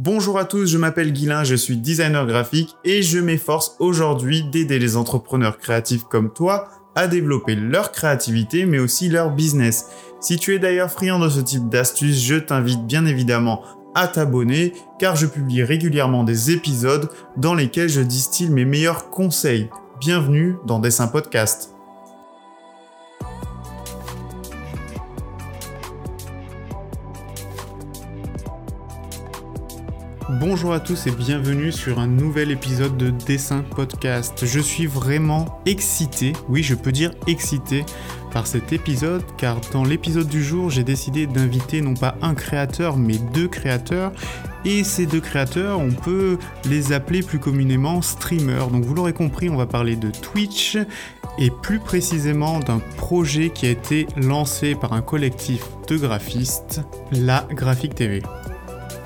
Bonjour à tous, je m'appelle Guilain, je suis designer graphique et je m'efforce aujourd'hui d'aider les entrepreneurs créatifs comme toi à développer leur créativité mais aussi leur business. Si tu es d'ailleurs friand de ce type d'astuces, je t'invite bien évidemment à t'abonner car je publie régulièrement des épisodes dans lesquels je distille mes meilleurs conseils. Bienvenue dans Dessin Podcast. Bonjour à tous et bienvenue sur un nouvel épisode de Dessin Podcast. Je suis vraiment excité, oui je peux dire excité par cet épisode car dans l'épisode du jour j'ai décidé d'inviter non pas un créateur mais deux créateurs et ces deux créateurs on peut les appeler plus communément streamers. Donc vous l'aurez compris on va parler de Twitch et plus précisément d'un projet qui a été lancé par un collectif de graphistes, la Graphique TV.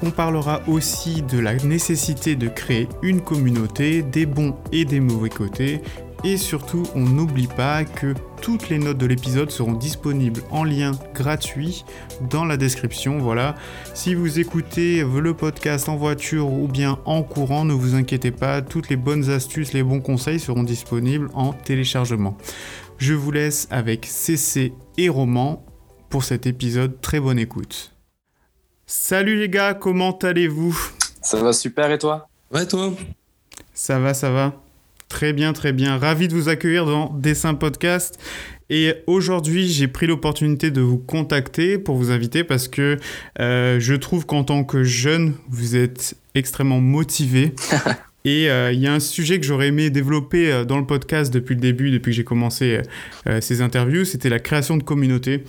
On parlera aussi de la nécessité de créer une communauté, des bons et des mauvais côtés. Et surtout, on n'oublie pas que toutes les notes de l'épisode seront disponibles en lien gratuit dans la description. Voilà. Si vous écoutez le podcast en voiture ou bien en courant, ne vous inquiétez pas, toutes les bonnes astuces, les bons conseils seront disponibles en téléchargement. Je vous laisse avec CC et Roman pour cet épisode. Très bonne écoute. Salut les gars, comment allez-vous? Ça va super et toi? Ouais toi? Ça va, ça va. Très bien, très bien. Ravi de vous accueillir dans Dessin Podcast. Et aujourd'hui, j'ai pris l'opportunité de vous contacter pour vous inviter parce que euh, je trouve qu'en tant que jeune, vous êtes extrêmement motivé. Et euh, il y a un sujet que j'aurais aimé développer euh, dans le podcast depuis le début, depuis que j'ai commencé ces interviews, c'était la création de communautés.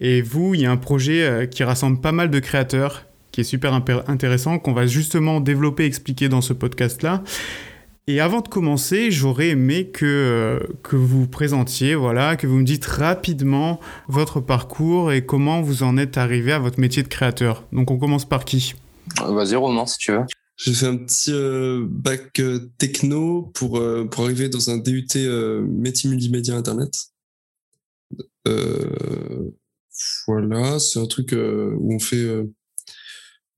Et vous, il y a un projet euh, qui rassemble pas mal de créateurs, qui est super intéressant, qu'on va justement développer, expliquer dans ce podcast-là. Et avant de commencer, j'aurais aimé que, euh, que vous présentiez, voilà, que vous me dites rapidement votre parcours et comment vous en êtes arrivé à votre métier de créateur. Donc on commence par qui? Vas-y Roman si tu veux. J'ai fait un petit euh, bac techno pour, pour arriver dans un DUT métier multimédia internet. Voilà, c'est un truc euh, où on fait. Euh,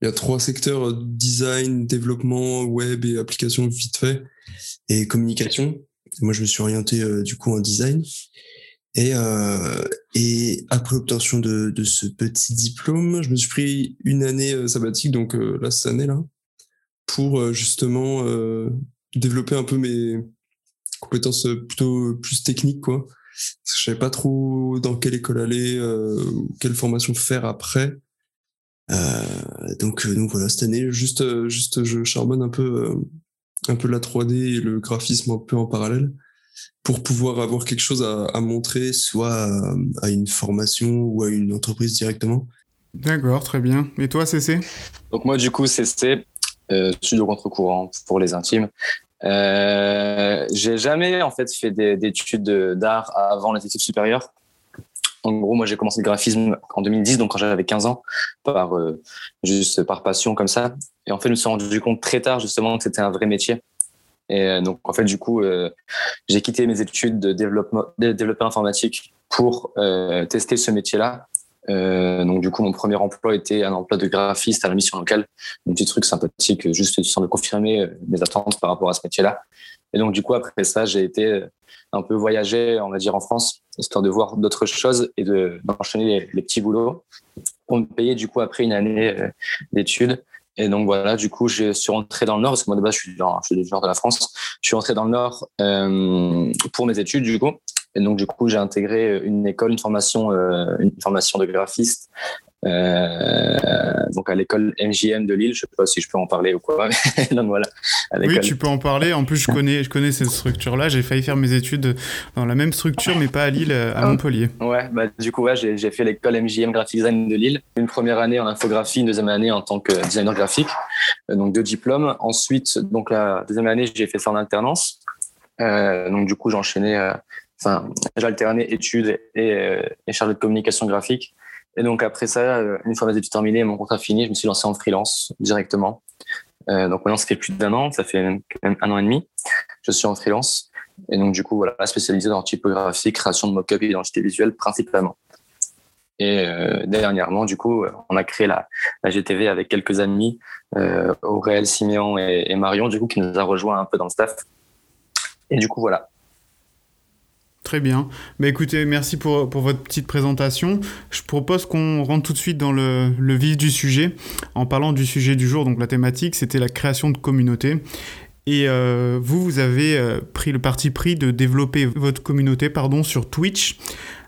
il y a trois secteurs euh, design, développement, web et application vite fait, et communication. moi, je me suis orienté du coup en design. Et, après l'obtention de, de, ce petit diplôme, je me suis pris une année sabbatique, donc là, cette année-là, pour justement développer un peu mes compétences plutôt plus techniques, quoi. Je savais pas trop dans quelle école aller, euh, quelle formation faire après. Euh, donc, euh, donc voilà, cette année, juste, juste, je charbonne un peu, un peu la 3D et le graphisme un peu en parallèle pour pouvoir avoir quelque chose à, montrer, soit à, une formation ou à une entreprise directement. D'accord, très bien. Et toi, CC Donc moi, du coup, CC, studio contre-courant pour les intimes. Euh, j'ai jamais en fait fait d'études d'art avant les études. En gros, moi j'ai commencé le graphisme en 2010, donc quand j'avais 15 ans, euh, juste par passion comme ça. Et en fait, je me suis rendu compte très tard justement que c'était un vrai métier. Et euh, donc en fait, du coup, j'ai quitté mes études de développement, de développeur informatique pour tester ce métier-là euh, donc du coup, mon premier emploi était un emploi de graphiste à la mission locale, un petit truc sympathique, juste histoire de confirmer euh, mes attentes par rapport à ce métier-là. Et donc du coup, après ça, j'ai été euh, un peu voyager, on va dire, en France, histoire de voir d'autres choses et de d'enchaîner les, petits boulots pour me payer du coup après une année d'études. Et donc voilà, du coup, je suis rentré dans le Nord, parce que moi de base, je suis, dans, je suis du nord de la France. Je suis rentré dans le Nord euh, pour mes études, du coup. Et donc, du coup, j'ai intégré une école, une formation, euh, une formation de graphiste. Euh, donc à l'école MJM de Lille, je sais pas si je peux en parler ou quoi. donc voilà. oui, tu peux en parler. En plus, je connais, je connais cette structure-là. J'ai failli faire mes études dans la même structure, mais pas à Lille, à Montpellier. Ouais, bah du coup, ouais, j'ai fait l'école MJM Graphic Design de Lille. Une première année en infographie, une deuxième année en tant que designer graphique. Euh, donc deux diplômes. Ensuite, donc la deuxième année, j'ai fait ça en alternance. Euh, donc du coup, j'ai enchaîné enfin, j'alternais études et, euh, et chargé de communication graphique. Et donc après ça, euh, une fois mes études terminées et mon contrat fini, je me suis lancé en freelance directement. Euh, donc maintenant, ça fait plus d'un an, ça fait même, un an et demi. Je suis en freelance. Et donc du coup, voilà, spécialisé dans typographie, création de mock-up et identité visuelle principalement. Et dernièrement, du coup, on a créé la, la GTV avec quelques amis, Aurel, Siméon et, et, Marion, du coup, qui nous a rejoint un peu dans le staff. Et du coup, voilà. Très bien. Bah, écoutez, merci pour, pour, votre petite présentation. Je propose qu'on rentre tout de suite dans le, le, vif du sujet en parlant du sujet du jour. Donc la thématique, c'était la création de communautés. Et euh, vous, vous avez euh, pris le parti pris de développer votre communauté pardon, sur Twitch.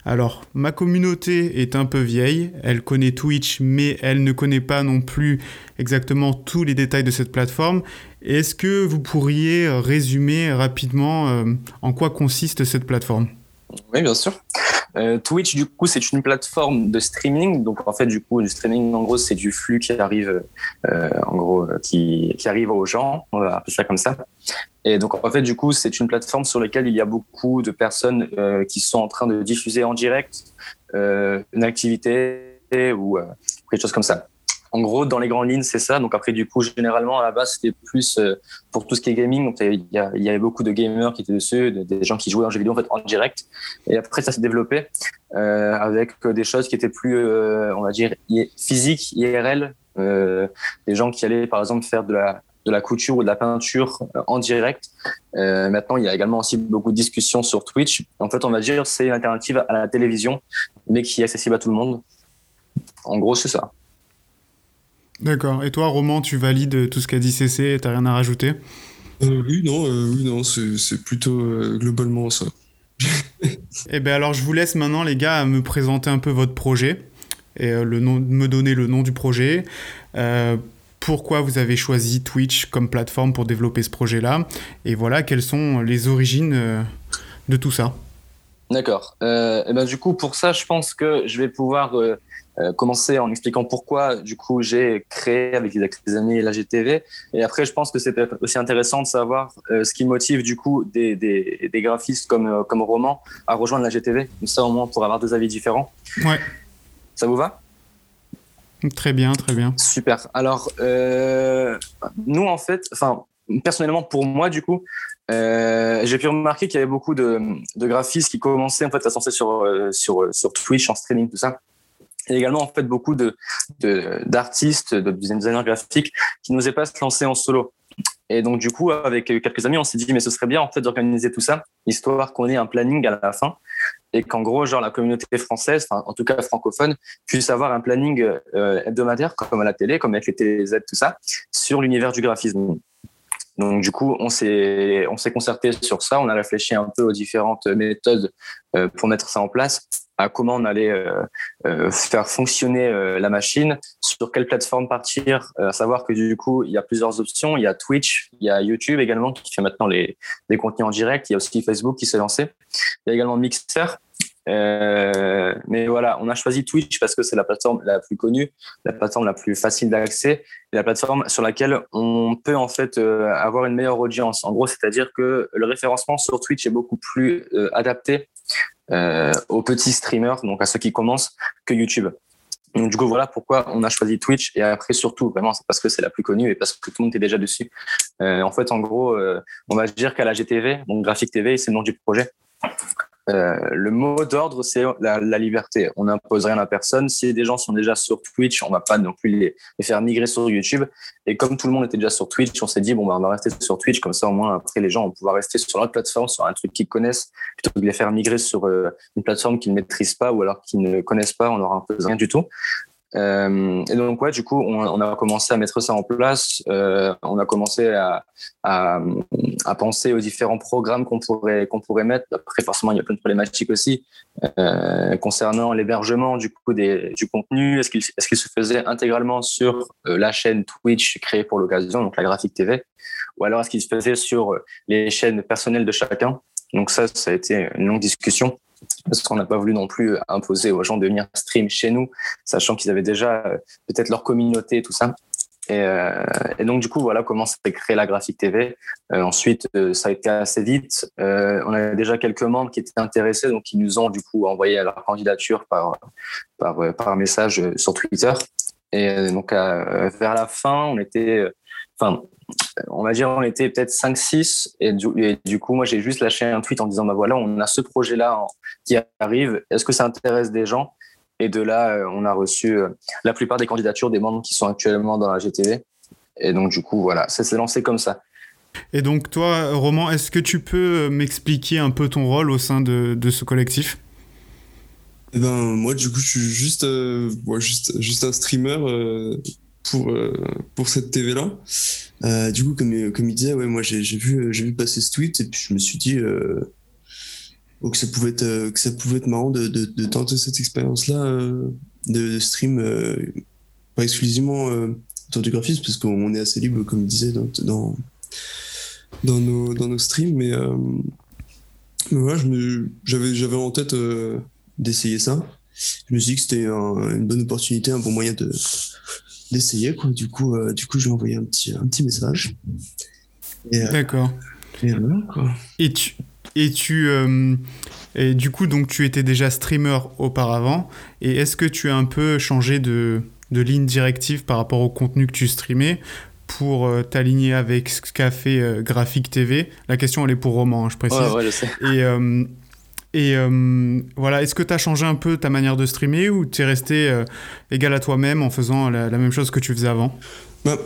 Alors, ma communauté est un peu vieille, elle connaît Twitch, mais elle ne connaît pas non plus exactement tous les détails de cette plateforme. Est-ce que vous pourriez résumer rapidement euh, en quoi consiste cette plateforme? Oui, bien sûr. Euh, Twitch, du coup, c'est une plateforme de streaming. Donc, en fait, du coup, du streaming, en gros, c'est du flux qui arrive, euh, en gros, qui, qui, arrive aux gens. On va appeler ça comme ça. Et donc, en fait, du coup, c'est une plateforme sur laquelle il y a beaucoup de personnes euh, qui sont en train de diffuser en direct euh, une activité ou euh, quelque chose comme ça. En gros, dans les grandes lignes, c'est ça. Donc après, du coup, généralement, à la base, c'était plus euh, pour tout ce qui est gaming. Il y, avait beaucoup de gamers qui étaient dessus, des gens qui jouaient en jeux vidéo en, fait, en direct. Et après, ça s'est développé euh, avec des choses qui étaient plus, euh, on va dire, physiques, IRL. Euh, des gens qui allaient, par exemple, faire de la, couture ou de la peinture en direct. Euh, maintenant, il y a également aussi beaucoup de discussions sur Twitch. En fait, on va dire c'est une alternative à la télévision, mais qui est accessible à tout le monde. En gros, c'est ça. D'accord. Et toi, Roman, tu valides tout ce qu'a dit CC T'as rien à rajouter? Euh, Oui, non, euh, oui, non, c'est plutôt euh, globalement ça. eh bien, alors, je vous laisse maintenant, les gars, à me présenter un peu votre projet et euh, le nom, me donner le nom du projet. Euh, pourquoi vous avez choisi Twitch comme plateforme pour développer ce projet-là? Et voilà, quelles sont les origines euh, de tout ça? D'accord. et ben, du coup, pour ça, je pense que je vais pouvoir euh, commencer en expliquant pourquoi du coup j'ai créé avec les amis la GTV et après je pense que c'est aussi intéressant de savoir euh, ce qui motive du coup des, des, des graphistes comme euh, comme Roman à rejoindre la GTV comme ça au moins pour avoir deux avis différents. Ouais. Ça vous va? Très bien très bien. Super. Alors nous en fait enfin personnellement pour moi du coup euh, j'ai pu remarquer qu'il y avait beaucoup de, de, graphistes qui commençaient en fait à se lancer sur, sur, sur Twitch en streaming tout ça et également en fait beaucoup de d'artistes, de, de designers graphiques qui n'osaient pas se lancer en solo. Et donc du coup, avec quelques amis, on s'est dit mais ce serait bien en fait d'organiser tout ça, histoire qu'on ait un planning à la fin et qu'en gros, genre la communauté française, enfin en tout cas francophone, puisse avoir un planning euh, hebdomadaire comme à la télé, comme avec les TZ, tout ça, sur l'univers du graphisme. Donc du coup, on s'est on s'est concerté sur ça, on a réfléchi un peu aux différentes méthodes euh, pour mettre ça en place à comment on allait euh, euh, faire fonctionner euh, la machine, sur quelle plateforme partir, à savoir que du coup, il y a plusieurs options. Il y a Twitch, il y a YouTube également qui fait maintenant les, les contenus en direct. Il y a aussi Facebook qui s'est lancé. Il y a également Mixer. Mais voilà, on a choisi Twitch parce que c'est la plateforme la plus connue, la plateforme la plus facile d'accès la plateforme sur laquelle on peut en fait avoir une meilleure audience. En gros, c'est-à-dire que le référencement sur Twitch est beaucoup plus adapté aux petits streamers, donc à ceux qui commencent, que YouTube. Donc du coup voilà pourquoi on a choisi Twitch et après surtout vraiment c'est parce que c'est la plus connue et parce que tout le monde est déjà dessus. Euh, en fait en gros euh, on va dire qu'à la GTV donc Graphic TV c'est le nom du projet. Euh, le mot d'ordre, c'est la, liberté. On n'impose rien à personne. Si des gens sont déjà sur Twitch, on va pas non plus les, faire migrer sur YouTube. Et comme tout le monde était déjà sur Twitch, on s'est dit bon bah on va rester sur Twitch comme ça au moins après les gens vont pouvoir rester sur notre plateforme, sur un truc qu'ils connaissent, plutôt que de les faire migrer sur euh, une plateforme qu'ils ne maîtrisent pas ou alors qu'ils ne connaissent pas. On n'aura rien du tout. Euh, et donc ouais, du coup, on, on, a commencé à mettre ça en place. Euh, on a commencé à, à, à, penser aux différents programmes qu'on pourrait qu'on pourrait mettre. Après, forcément, il y a plein de problématiques aussi euh, concernant l'hébergement du coup du contenu. Est-ce qu'il est-ce se faisait intégralement sur euh, la chaîne Twitch créée pour l'occasion, donc la graphique TV, ou alors est-ce qu'il se faisait sur les chaînes personnelles de chacun? Donc ça, ça a été une longue discussion parce qu'on n'a pas voulu non plus imposer aux gens de venir stream chez nous, sachant qu'ils avaient déjà euh, peut-être leur communauté tout ça. Et, euh, et, donc du coup voilà comment s'est créé la graphique TV. Euh, ensuite ça a été assez vite. On avait déjà quelques membres qui étaient intéressés donc qui nous ont du coup envoyé leur candidature par par, par message sur Twitter. Et donc vers la fin on était enfin on va dire on était peut-être 5 6 et du, et du coup moi j'ai juste lâché un tweet en disant bah voilà on a ce projet là qui arrive est-ce que ça intéresse des gens? Et de là, on a reçu la plupart des candidatures des membres qui sont actuellement dans la GTV. Et donc, du coup, voilà, ça s'est lancé comme ça. Et donc, toi, Roman, est-ce que tu peux m'expliquer un peu ton rôle au sein de, de ce collectif? Eh ben, moi, du coup, je suis juste, juste, juste un streamer pour, pour cette TV-là. du coup, comme, comme il disait, ouais, moi, j'ai vu, vu passer ce tweet et puis je me suis dit que ça pouvait être que ça pouvait être marrant de, de, tenter cette expérience là euh, de, stream euh, pas exclusivement euh, autour du graphisme parce qu'on est assez libre comme il disait dans dans, nos dans nos streams mais, voilà j'avais en tête d'essayer ça je me suis dit que c'était une bonne opportunité un bon moyen de d'essayer quoi. Du coup du coup j'ai envoyé un petit un petit message. D'accord. et, voilà, et tu et tu euh, et du coup donc tu étais déjà streamer auparavant. Et est-ce que tu as un peu changé de, de ligne directive par rapport au contenu que tu streamais pour euh, t'aligner avec ce qu'a fait euh, Graphique TV La question elle est pour Roman, hein, je précise. Ouais, ouais, je sais. Et, et voilà, est-ce que tu as changé un peu ta manière de streamer ou tu es resté égal à toi-même en faisant la, même chose que tu faisais avant? Bah,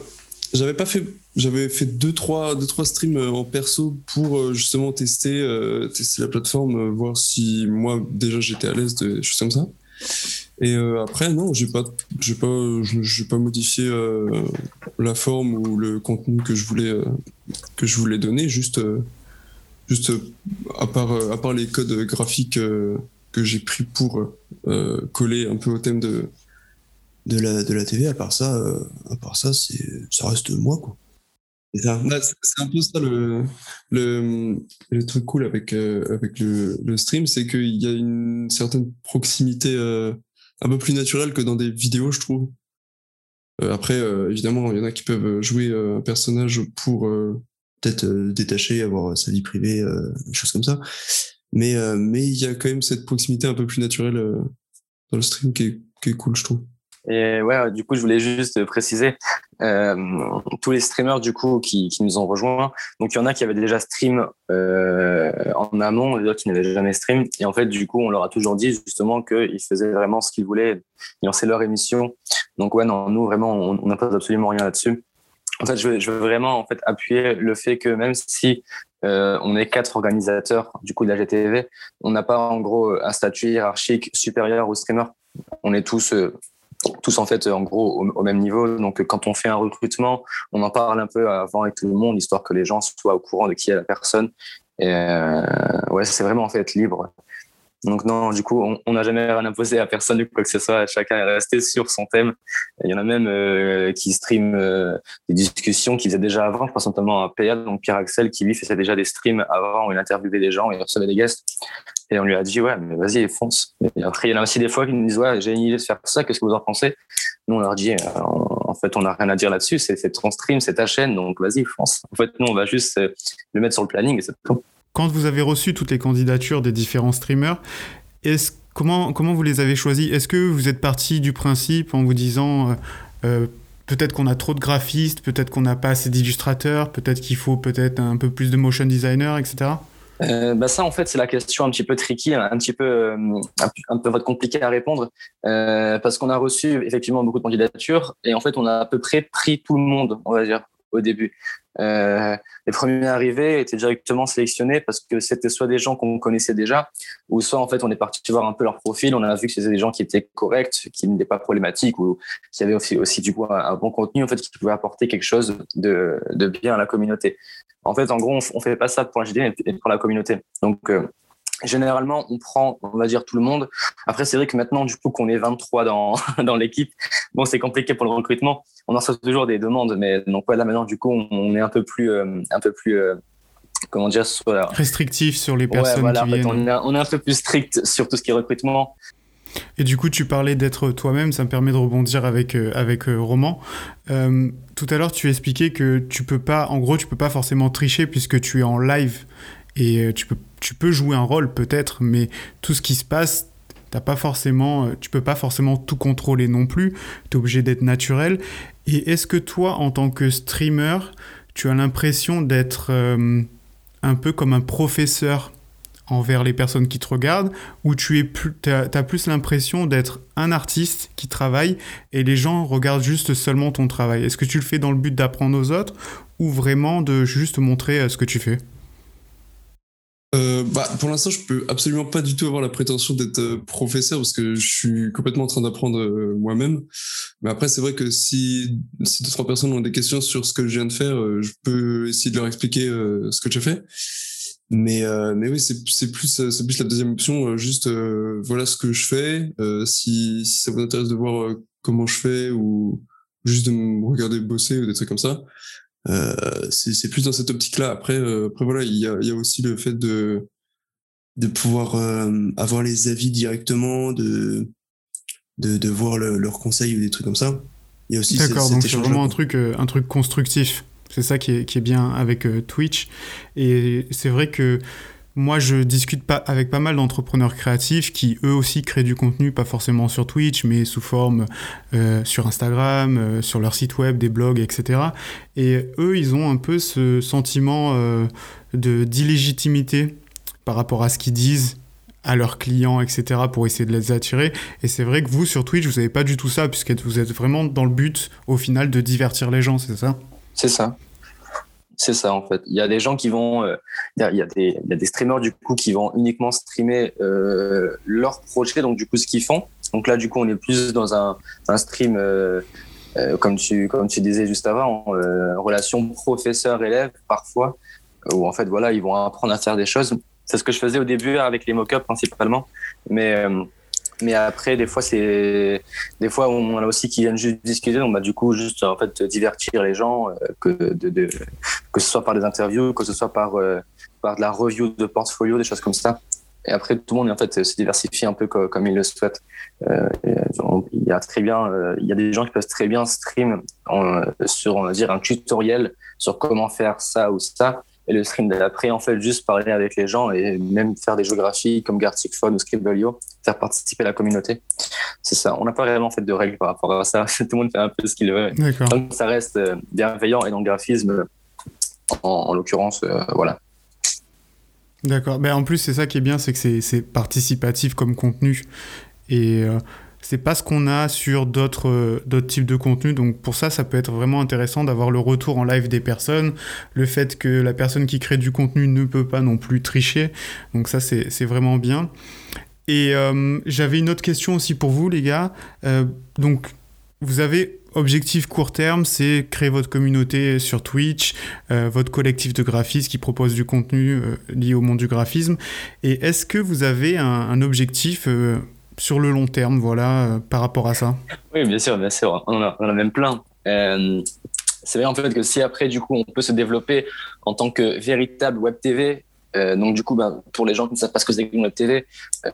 J'avais pas fait j'avais fait deux trois deux trois streams euh, en perso pour euh, justement tester euh, tester la plateforme voir si moi déjà j'étais à l'aise de choses comme ça. Et après non j'ai pas pas pas modifié la forme ou le contenu que je voulais que je voulais donner juste juste à part à part les codes graphiques que j'ai pris pour coller un peu au thème de la de TV à part ça à part ça ça reste moi quoi c'est un peu ça le, truc cool avec, euh, le, stream, c'est qu'il y a une certaine proximité euh, un peu plus naturelle que dans des vidéos, je trouve. Euh, après, évidemment, il y en a qui peuvent jouer un personnage pour peut-être détacher, avoir sa vie privée, des choses comme ça. Mais mais il y a quand même cette proximité un peu plus naturelle dans le stream qui est, cool, je trouve. Et ouais, du coup, je voulais juste préciser euh, tous les streamers du coup qui, qui, nous ont rejoints. Donc, il y en a qui avaient déjà stream euh, en amont, d'autres qui n'avaient jamais stream. Et en fait, du coup, on leur a toujours dit justement qu'ils faisaient vraiment ce qu'ils voulaient, ils lançaient leur émission. Donc, ouais, non, nous vraiment, on n'impose absolument rien là-dessus. En fait, je veux, vraiment en fait appuyer le fait que même si euh, on est quatre organisateurs du coup de la GTV, on n'a pas en gros un statut hiérarchique supérieur aux streamers. On est tous euh, tous en fait en gros au, même niveau. Donc quand on fait un recrutement, on en parle un peu avant avec tout le monde, histoire que les gens soient au courant de qui est la personne. Et euh, ouais, c'est vraiment en fait libre. Donc non, du coup, on n'a jamais rien imposé à personne quoi que ce soit. Chacun est resté sur son thème. Il y en a même euh, qui streament euh, des discussions qu'ils faisaient déjà avant. Je pense notamment à PA, donc Pierre Axel, qui lui faisait déjà des streams avant où il interviewait des gens et recevait des guests. Et on lui a dit, ouais, mais vas-y, fonce. Et après, il y en a aussi des fois qui nous disent, ouais, j'ai une idée de faire ça, qu'est-ce que vous en pensez? Nous, on leur dit, euh, en fait, on n'a rien à dire là-dessus, c'est ton stream, c'est ta chaîne, donc vas-y, fonce. En fait, nous, on va juste le mettre sur le planning quand vous avez reçu toutes les candidatures des différents streamers, comment, vous les avez choisis? Est-ce que vous êtes parti du principe en vous disant euh, euh, peut-être qu'on a trop de graphistes, peut-être qu'on n'a pas assez d'illustrateurs, peut-être qu'il faut peut-être un peu plus de motion designer, etc. Euh, bah ça en fait c'est la question un petit peu tricky, un petit peu un, peu compliqué à répondre parce qu'on a reçu effectivement beaucoup de candidatures et en fait on a à peu près pris tout le monde on va dire au début. Euh, les premiers arrivés étaient directement sélectionnés parce que c'était soit des gens qu'on connaissait déjà, ou soit en fait on est parti voir un peu leur profil, on a vu que c'était des gens qui étaient corrects, qui n'étaient pas problématiques, ou qui avaient aussi, aussi du coup un, bon contenu, en fait, qui pouvait apporter quelque chose de, bien à la communauté. En fait, en gros, on, on fait pas ça pour la JD, mais pour la communauté. Donc euh, Généralement, on prend, on va dire, tout le monde. Après, c'est vrai que maintenant, du coup, qu'on est 23 dans, dans l'équipe, bon, c'est compliqué pour le recrutement. On en reçoit toujours des demandes, mais donc, là, maintenant, du coup, on est un peu plus, euh, un peu plus, euh, comment dire, restrictif sur les personnes qui viennent. on, est, on est un peu plus strict sur tout ce qui est recrutement. Et du coup, tu parlais d'être toi-même, ça me permet de rebondir avec, euh, avec Roman. tout à l'heure, tu expliquais que tu peux pas, en gros, tu peux pas forcément tricher puisque tu es en live et tu peux tu peux jouer un rôle peut-être, mais tout ce qui se passe, t'as pas forcément, tu peux pas forcément tout contrôler non plus. Tu es obligé d'être naturel. Et est-ce que toi, en tant que streamer, tu as l'impression d'être euh, un peu comme un professeur envers les personnes qui te regardent ou tu as, plus l'impression d'être un artiste qui travaille et les gens regardent juste seulement ton travail? Est-ce que tu le fais dans le but d'apprendre aux autres ou vraiment de juste montrer euh, ce que tu fais? Euh, bah, pour l'instant, je peux absolument pas du tout avoir la prétention d'être euh, professeur parce que je suis complètement en train d'apprendre moi-même. Mais après, c'est vrai que si, si deux, trois personnes ont des questions sur ce que je viens de faire, je peux essayer de leur expliquer ce que j'ai fait. Mais, euh, oui, c'est plus, la deuxième option. juste, voilà ce que je fais. si, ça vous intéresse de voir comment je fais ou juste de me regarder bosser ou des trucs comme ça, euh, c'est plus dans cette optique-là. Après, euh, après voilà, il y a, y a, aussi le fait de de pouvoir euh, avoir les avis directement, de de, de voir leurs conseils ou des trucs comme ça. Il y a aussi D'accord, donc c'est vraiment un truc un truc constructif. C'est ça qui est, qui est bien avec Twitch. Et c'est vrai que moi, je discute pas avec pas mal d'entrepreneurs créatifs qui, eux aussi, créent du contenu, pas forcément sur Twitch, mais sous forme euh, sur Instagram, euh, sur leur site web, des blogs, etc. Et eux, ils ont un peu ce sentiment euh, d'illégitimité par rapport à ce qu'ils disent à leurs clients, etc., pour essayer de les attirer. Et c'est vrai que vous, sur Twitch, vous n'avez pas du tout ça, puisque vous êtes vraiment dans le but, au final, de divertir les gens, c'est ça? C'est ça. C'est ça en fait. Il y a des gens qui vont, euh, il, y a, des, il y, a, des, streamers du coup qui vont uniquement streamer euh, leur projet, donc du coup ce qu'ils font. Donc là du coup on est plus dans un, un stream euh, euh comme tu comme tu disais juste avant, euh, relation professeur-élève parfois, où en fait voilà ils vont apprendre à faire des choses. C'est ce que je faisais au début avec les mock-ups principalement, mais mais après, des fois, c'est des fois on a aussi qui viennent juste discuter. Donc, bah, du coup, juste en fait divertir les gens, euh, que de, de, que ce soit par des interviews, que ce soit par euh, par de la review de portfolio, des choses comme ça. Et après, tout le monde en fait se diversifie un peu comme, comme il le souhaite. Euh, il y a très bien, il y a des gens qui peuvent très bien stream sur on va dire un tutoriel sur comment faire ça ou ça et le stream d'après, en fait, juste parler avec les gens et même faire des géographies comme Gartic Phone ou Scribblio, faire participer la communauté. C'est ça. On n'a pas vraiment fait de règles par rapport à ça. Tout le monde fait un peu ce qu'il veut. Donc, ça reste euh, bienveillant et dans le graphisme, en, l'occurrence, euh, voilà. D'accord. Mais en plus, c'est ça qui est bien, c'est que c'est participatif comme contenu. Et euh, c'est pas ce qu'on a sur d'autres euh, d'autres types de contenus. Donc pour ça, ça peut être vraiment intéressant d'avoir le retour en live des personnes, le fait que la personne qui crée du contenu ne peut pas non plus tricher. Donc ça, c'est vraiment bien. Et euh, j'avais une autre question aussi pour vous, les gars. Euh, donc vous avez objectif court terme, c'est créer votre communauté sur Twitch, votre collectif de graphistes qui propose du contenu lié au monde du graphisme. Et est-ce que vous avez un objectif sur le long terme, voilà, euh, par rapport à ça Oui, bien sûr, bien sûr. On en a, même plein. Euh, c'est vrai en fait que si après, du coup, on peut se développer en tant que véritable web TV, euh, donc du coup, ben, pour les gens qui ne savent pas ce que c'est qu'une web TV,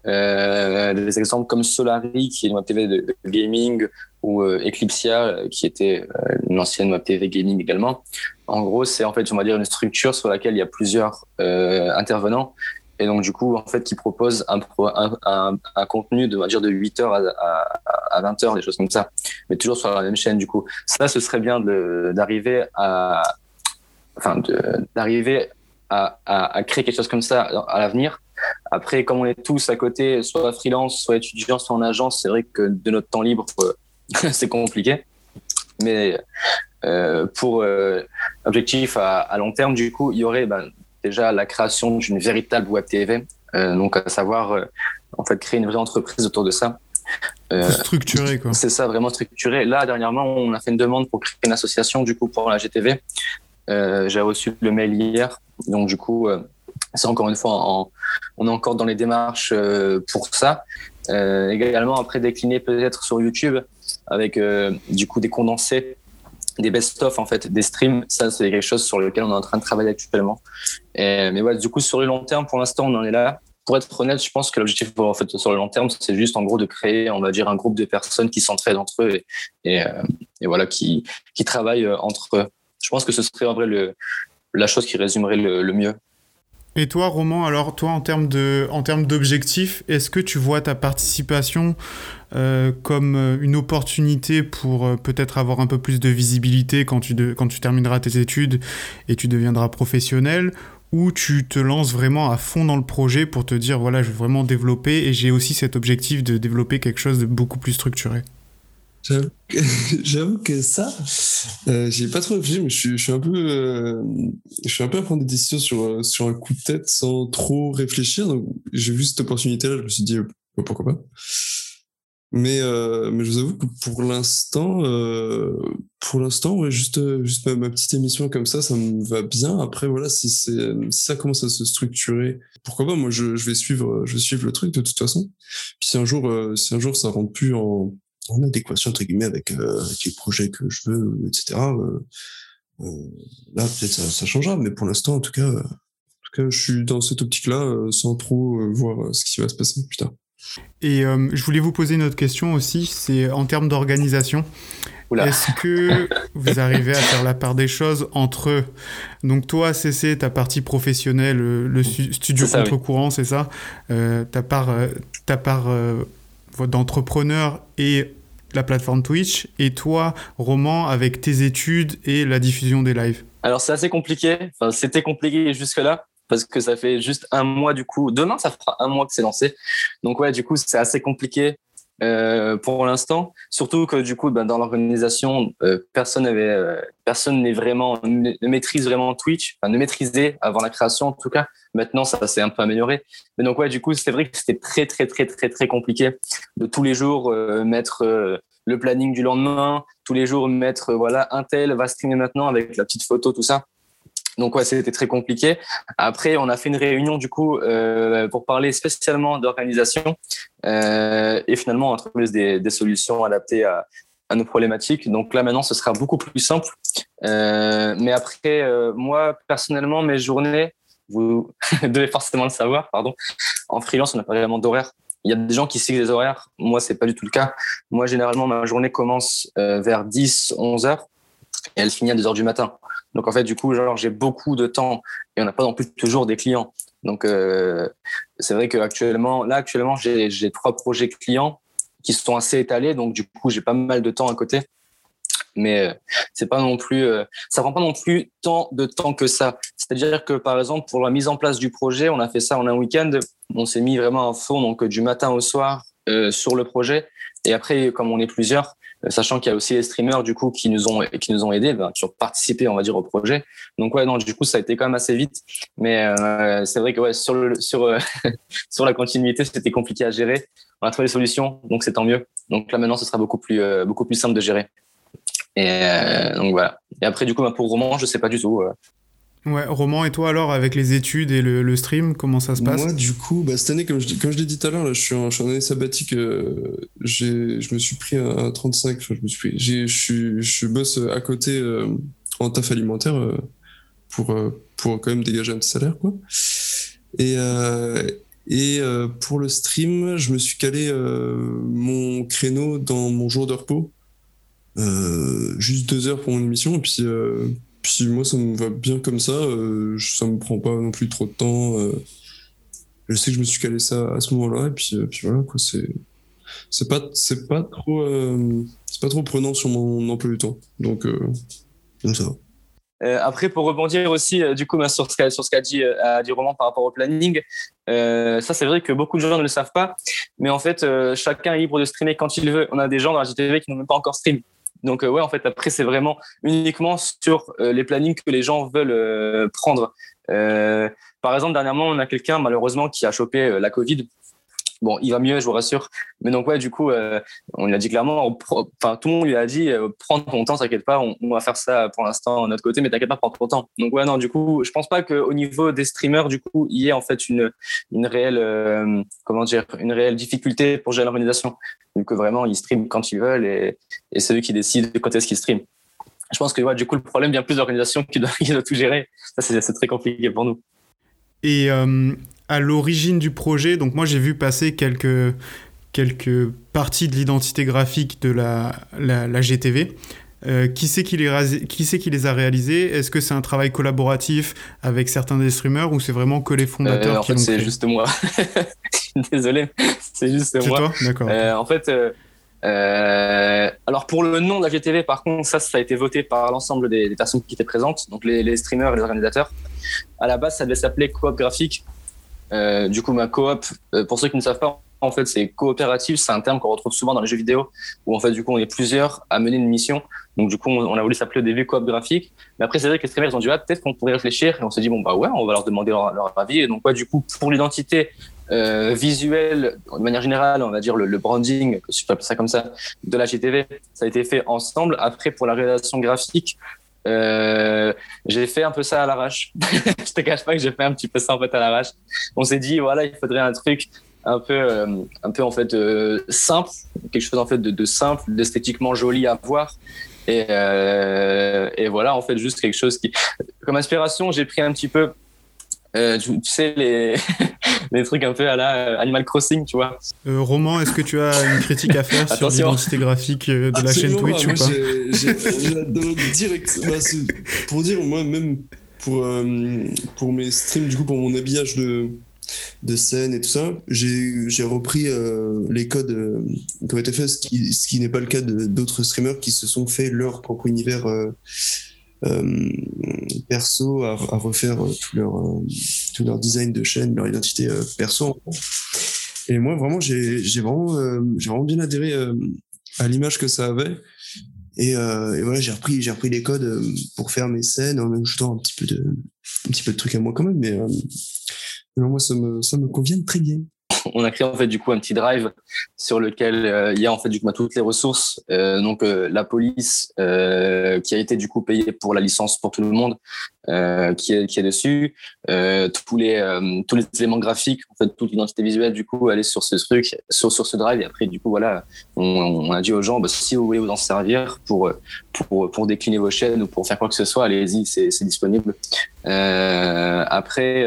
des exemples comme Solari, qui est une web TV de, gaming, ou Eclipsia, qui était une ancienne web TV gaming également. En gros, c'est en fait, on va dire, une structure sur laquelle il y a plusieurs intervenants et donc du coup en fait qui propose un, contenu de dire de 8 heures à, à, 20 heures des choses comme ça. Mais toujours sur la même chaîne du coup. Ça ce serait bien d'arriver à enfin d'arriver à, à, créer quelque chose comme ça à l'avenir. Après comme on est tous à côté soit freelance soit étudiant soit en agence c'est vrai que de notre temps libre c'est compliqué. Mais euh, pour euh, objectif à, à, long terme du coup il y aurait ben, déjà la création d'une véritable web TV, euh, donc à savoir euh, en fait créer une vraie entreprise autour de ça. Euh, structuré quoi. C'est ça, vraiment structuré. Là dernièrement, on a fait une demande pour créer une association du coup pour la GTV. J'ai reçu le mail hier, donc du coup c'est encore une fois en, on est encore dans les démarches pour ça. également après décliner peut-être sur YouTube avec du coup des condensés des best-of en fait, des streams. Ça, c'est quelque chose sur lequel on est en train de travailler actuellement. Mais ouais, du coup, sur le long terme, pour l'instant, on en est là. Pour être honnête, je pense que l'objectif sur le long terme, c'est juste en gros de créer, on va dire, un groupe de personnes qui s'entraident entre eux et, euh, voilà, qui, qui travaillent euh, entre eux. Je pense que ce serait en vrai le, la chose qui résumerait le, le mieux. Et toi, Roman, alors toi, en termes de, en termes d'objectifs, est-ce que tu vois ta participation euh, comme euh, une opportunité pour euh, peut-être avoir un peu plus de visibilité quand tu, quand tu termineras tes études et tu deviendras professionnel, ou tu te lances vraiment à fond dans le projet pour te dire voilà, je veux vraiment développer et j'ai aussi cet objectif de développer quelque chose de beaucoup plus structuré J'avoue que ça, euh, j'ai pas trop réfléchi, mais je suis, un peu, je suis un peu à prendre des décisions sur, sur un coup de tête sans trop réfléchir. Donc, j'ai vu cette opportunité-là, je me suis dit, pourquoi pas. Mais, euh, mais je vous avoue que pour l'instant, euh, pour l'instant, ouais, juste, juste ma, petite émission comme ça, ça me va bien. Après, voilà, si, si ça commence à se structurer, pourquoi pas? Moi, je, vais suivre, je vais suivre le truc de toute façon. Puis si un jour, euh, si un jour ça rentre plus en, en adéquation entre guillemets avec, euh, les projets que je veux, etc. Euh, euh, là, peut-être ça, ça, changera, mais pour l'instant, en tout cas, en tout cas, je suis dans cette optique-là, sans trop voir ce qui va se passer plus tard. Et euh, je voulais vous poser une autre question aussi, c'est en termes d'organisation. Est-ce que vous arrivez à faire la part des choses entre donc toi CC ta partie professionnelle le studio contre-courant c'est ça? Euh, ta part euh, ta part euh, d'entrepreneur et la plateforme Twitch et toi Roman avec tes études et la diffusion des lives? Alors c'est assez compliqué, enfin, c'était compliqué jusque là parce que ça fait juste un mois du coup. Demain, ça fera un mois que c'est lancé. Donc ouais, du coup, c'est assez compliqué euh, pour l'instant. Surtout que du coup, ben, dans l'organisation, euh, personne n'avait, euh, personne n'est vraiment ne maîtrise vraiment Twitch, enfin, ne maîtrisait avant la création en tout cas. Maintenant, ça s'est un peu amélioré. Mais donc ouais, du coup, c'est vrai que c'était très très très très très compliqué de tous les jours euh, mettre euh, le planning du lendemain, tous les jours mettre voilà un tel va streamer maintenant avec la petite photo tout ça. Donc ouais, c'était très compliqué. Après, on a fait une réunion du coup euh, pour parler spécialement d'organisation euh, et finalement on a trouvé des, des solutions adaptées à, à, nos problématiques. Donc là maintenant, ce sera beaucoup plus simple. Euh, mais après, euh, moi personnellement, mes journées, vous devez forcément le savoir, pardon. En freelance, on n'a pas vraiment d'horaire. Il y a des gens qui suivent des horaires. Moi, c'est pas du tout le cas. Moi, généralement, ma journée commence euh, vers 10, 11 heures et elle finit à 2 heures du matin. Donc en fait, du coup, genre j'ai beaucoup de temps et on n'a pas non plus toujours des clients. Donc euh, c'est vrai qu'actuellement, là actuellement, j'ai trois projets clients qui sont assez étalés, donc du coup j'ai pas mal de temps à côté. Mais euh, c'est pas non plus, euh, ça prend pas non plus tant de temps que ça. C'est-à-dire que par exemple pour la mise en place du projet, on a fait ça en un week-end. On s'est mis vraiment à fond, donc du matin au soir sur le projet. Et après, comme on est plusieurs, sachant qu'il y a aussi les streamers du coup qui nous ont aidés, ben, qui ont participé, on va dire, au projet. Donc ouais, non, du coup, ça a été quand même assez vite. Mais euh, c'est vrai que euh, sur la continuité, c'était compliqué à gérer. On a trouvé des solutions, donc c'est tant mieux. Donc là maintenant, ce sera beaucoup plus euh, simple de gérer. Et euh, après, du coup, ben, pour roman, je sais pas du tout. Euh. Ouais, Roman, et toi alors, avec les études et le, stream, comment ça se passe Moi, du coup, bah, cette année, comme je, comme je l'ai dit tout à l'heure, je, suis en, année sabbatique. Euh, je me suis pris à, 35. Enfin, je me suis pris. Je, suis, je bosse à côté euh, en taf alimentaire euh, pour, euh, pour quand même dégager un petit salaire, quoi. Et, euh, et pour le stream, je me suis calé mon créneau dans mon jour de repos. juste deux heures pour mon émission, et puis puis moi, ça me va bien comme ça. Euh, ça me prend pas non plus trop de temps. Euh, je sais que je me suis calé ça à ce moment-là. Et puis, euh, voilà, quoi. C'est, pas, c'est pas trop, euh, c'est pas trop prenant sur mon emploi du temps. Donc, euh, ça va. Euh, après, pour rebondir aussi, du coup, sur ce qu'a, sur ce qu'a dit, dit Roman par rapport au planning, ça, c'est vrai que beaucoup de gens ne le savent pas. Mais en fait, chacun est libre de streamer quand il veut. On a des gens dans la GTV qui n'ont même pas encore stream. Donc euh, ouais, en fait, après, c'est vraiment uniquement sur euh, les plannings que les gens veulent euh, prendre. par exemple, dernièrement, on a quelqu'un, malheureusement, qui a chopé la Covid. Bon, il va mieux, je vous rassure. Mais donc, ouais, du coup, euh, on lui a dit clairement, enfin, tout le monde lui a dit, euh, prends ton temps, t'inquiète pas, on, va faire ça pour l'instant de notre côté, mais t'inquiète pas, prends ton temps. Donc, ouais, non, du coup, je pense pas qu'au niveau des streamers, du coup, il y ait en fait une, une réelle, euh, comment dire, une réelle difficulté pour gérer l'organisation. Vu que vraiment, ils streament quand ils veulent et, c'est eux qui décident quand est-ce qu'ils streament. Je pense que, ouais, du coup, le problème vient plus d'organisation qui doit, qui doit tout gérer. Ça, c'est très compliqué pour nous. Et euh, à l'origine du projet, donc moi j'ai vu passer quelques, quelques parties de l'identité graphique de la, la, la GTV. Euh, qui c'est qui, qui, qui les a réalisés Est-ce que c'est un travail collaboratif avec certains des streamers ou c'est vraiment que les fondateurs euh, en qui fait, c'est juste moi. Désolé, c'est juste moi. Toi? D'accord. Euh, en fait, Euh, alors pour le nom de la GTV, par contre, ça, ça a été voté par l'ensemble des, des, personnes qui étaient présentes, donc les, les, streamers et les organisateurs. À la base, ça devait s'appeler coop graphique. Euh, du coup, ma coop, euh, pour ceux qui ne savent pas, en fait, c'est coopératif. C'est un terme qu'on retrouve souvent dans les jeux vidéo, où en fait, du coup, on est plusieurs à mener une mission. Donc, du coup, on a voulu s'appeler au début coop graphique. Mais après, c'est vrai que les streamers ils ont dit, ah, peut-être qu'on pourrait réfléchir. Et on s'est dit, bon, bah ouais, on va leur demander leur, avis. Et donc, ouais, du coup, pour l'identité euh, visuelle, de manière générale, on va dire le, le branding, si je peux appeler ça comme ça, de la GTV, ça a été fait ensemble. Après, pour la réalisation graphique, euh, j'ai fait un peu ça à l'arrache. je te cache pas que j'ai fait un petit peu ça en fait à l'arrache. On s'est dit voilà, il faudrait un truc un peu, euh, un peu en fait euh, simple, quelque chose en fait de, simple, d'esthétiquement joli à voir. Et, et voilà, en fait, juste quelque chose qui, comme inspiration, j'ai pris un petit peu tu, sais, les, les trucs un peu à la Animal Crossing, tu vois. Euh, Roman, est-ce que tu as une critique à faire sur l'identité graphique de la chaîne Twitch moi, ou pas direct. Bah, pour dire, moi, même pour, euh, pour mes streams, du coup, pour mon habillage de, de scène et tout ça, j'ai repris euh, les codes euh, qui ont été faits, ce qui, ce qui n'est pas le cas d'autres streamers qui se sont fait leur propre univers euh, euh, perso à, refaire tout leur, euh, tout leur design de chaîne, leur identité euh, perso. Et moi, vraiment, j'ai vraiment, vraiment bien adhéré à l'image que ça avait. Et, voilà, j'ai repris, repris les codes pour faire mes scènes en ajoutant un petit peu de, un petit peu de trucs à moi quand même, mais non, moi, ça me, ça me convient très bien. On a créé en fait du coup un petit drive sur lequel euh, il y a en fait du coup toutes les ressources. Euh, donc euh, la police euh, qui a été du coup payée pour la licence pour tout le monde, qui est qui est dessus. tous les tous les éléments graphiques, en fait toute l'identité visuelle du coup elle est sur ce truc, sur sur ce drive. Et après du coup voilà, on, on a dit aux gens bah, si vous voulez vous en servir pour pour pour décliner vos chaînes ou pour faire quoi que ce soit, allez-y, c'est disponible. après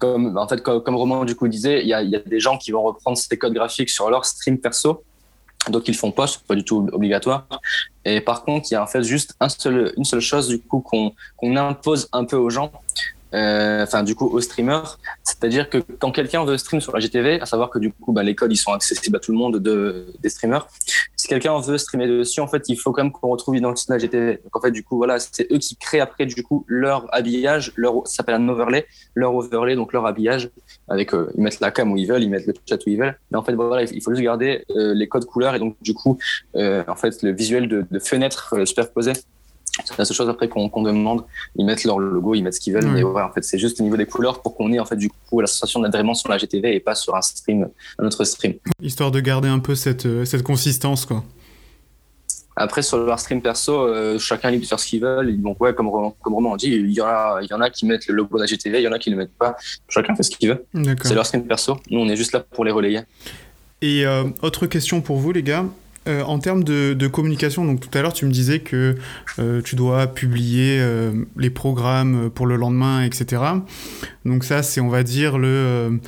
comme en fait comme, Romain du coup disait, il y a, des gens qui vont reprendre ces codes graphiques sur leur stream perso, donc ils font c'est pas du tout obligatoire. Et par contre, il y a en fait juste une seule chose du coup qu'on impose un peu aux gens, euh, enfin du coup aux streamers, c'est-à-dire que quand quelqu'un veut stream sur la GTV, à savoir que du coup bah, les codes ils sont accessibles à tout le monde de, des streamers. Quelqu'un veut streamer dessus, en fait il faut quand même qu'on retrouve l'identité de la GTV. Donc en fait du coup voilà c'est eux qui créent après du coup leur habillage, leur ça s'appelle un overlay, leur overlay donc leur habillage avec euh, ils mettent la cam où ils veulent, ils mettent le chat où ils veulent. Mais en fait voilà il faut juste garder euh, les codes couleurs et donc du coup euh, en fait le visuel de, de fenêtre superposé c'est la seule chose après qu'on qu demande. Ils mettent leur logo, ils mettent ce qu'ils veulent, mmh. mais ouais, en fait, c'est juste au niveau des couleurs pour qu'on ait en fait du coup la sensation sur la GTV et pas sur un stream, un autre stream. Histoire de garder un peu cette, cette consistance, quoi. Après, sur leur stream perso, euh, chacun est libre de faire ce qu'ils veulent. Donc, ouais, comme, comme Romain dit, il y, en a, il y en a qui mettent le logo de la GTV, il y en a qui ne le mettent pas. Chacun fait ce qu'il veut. C'est leur stream perso. Nous, on est juste là pour les relayer. Et euh, autre question pour vous, les gars. Euh, en termes de, communication, donc tout à l'heure tu me disais que euh, tu dois publier euh, les programmes pour le lendemain, etc. Donc ça c'est on va dire le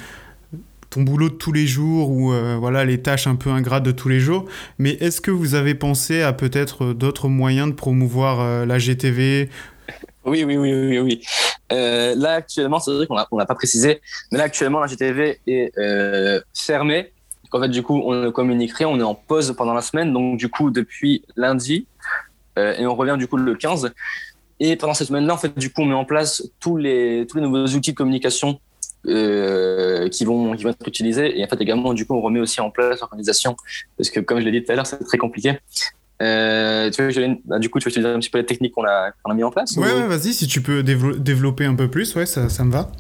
ton boulot de tous les jours ou voilà les tâches un peu ingrates de tous les jours. Mais est-ce que vous avez pensé à peut-être d'autres moyens de promouvoir la GTV oui, oui, oui, oui, oui. là actuellement, c'est vrai qu'on n'a pas précisé, mais là actuellement la GTV est fermée en fait, du coup, on ne communique rien, on est en pause pendant la semaine. Donc, du coup, depuis lundi, euh, et on revient du coup le 15. Et pendant cette semaine-là, en fait, du coup, on met en place tous les, tous les nouveaux outils de communication euh, qui, vont, qui vont être utilisés. Et en fait, également, du coup, on remet aussi en place l'organisation. Parce que, comme je l'ai dit tout à l'heure, c'est très compliqué. Euh, tu veux, bah, du coup, tu veux utiliser un petit peu les techniques qu'on a, qu a mis en place Ouais, ouais vas-y, si tu peux développer un peu plus, ouais, ça, ça me va.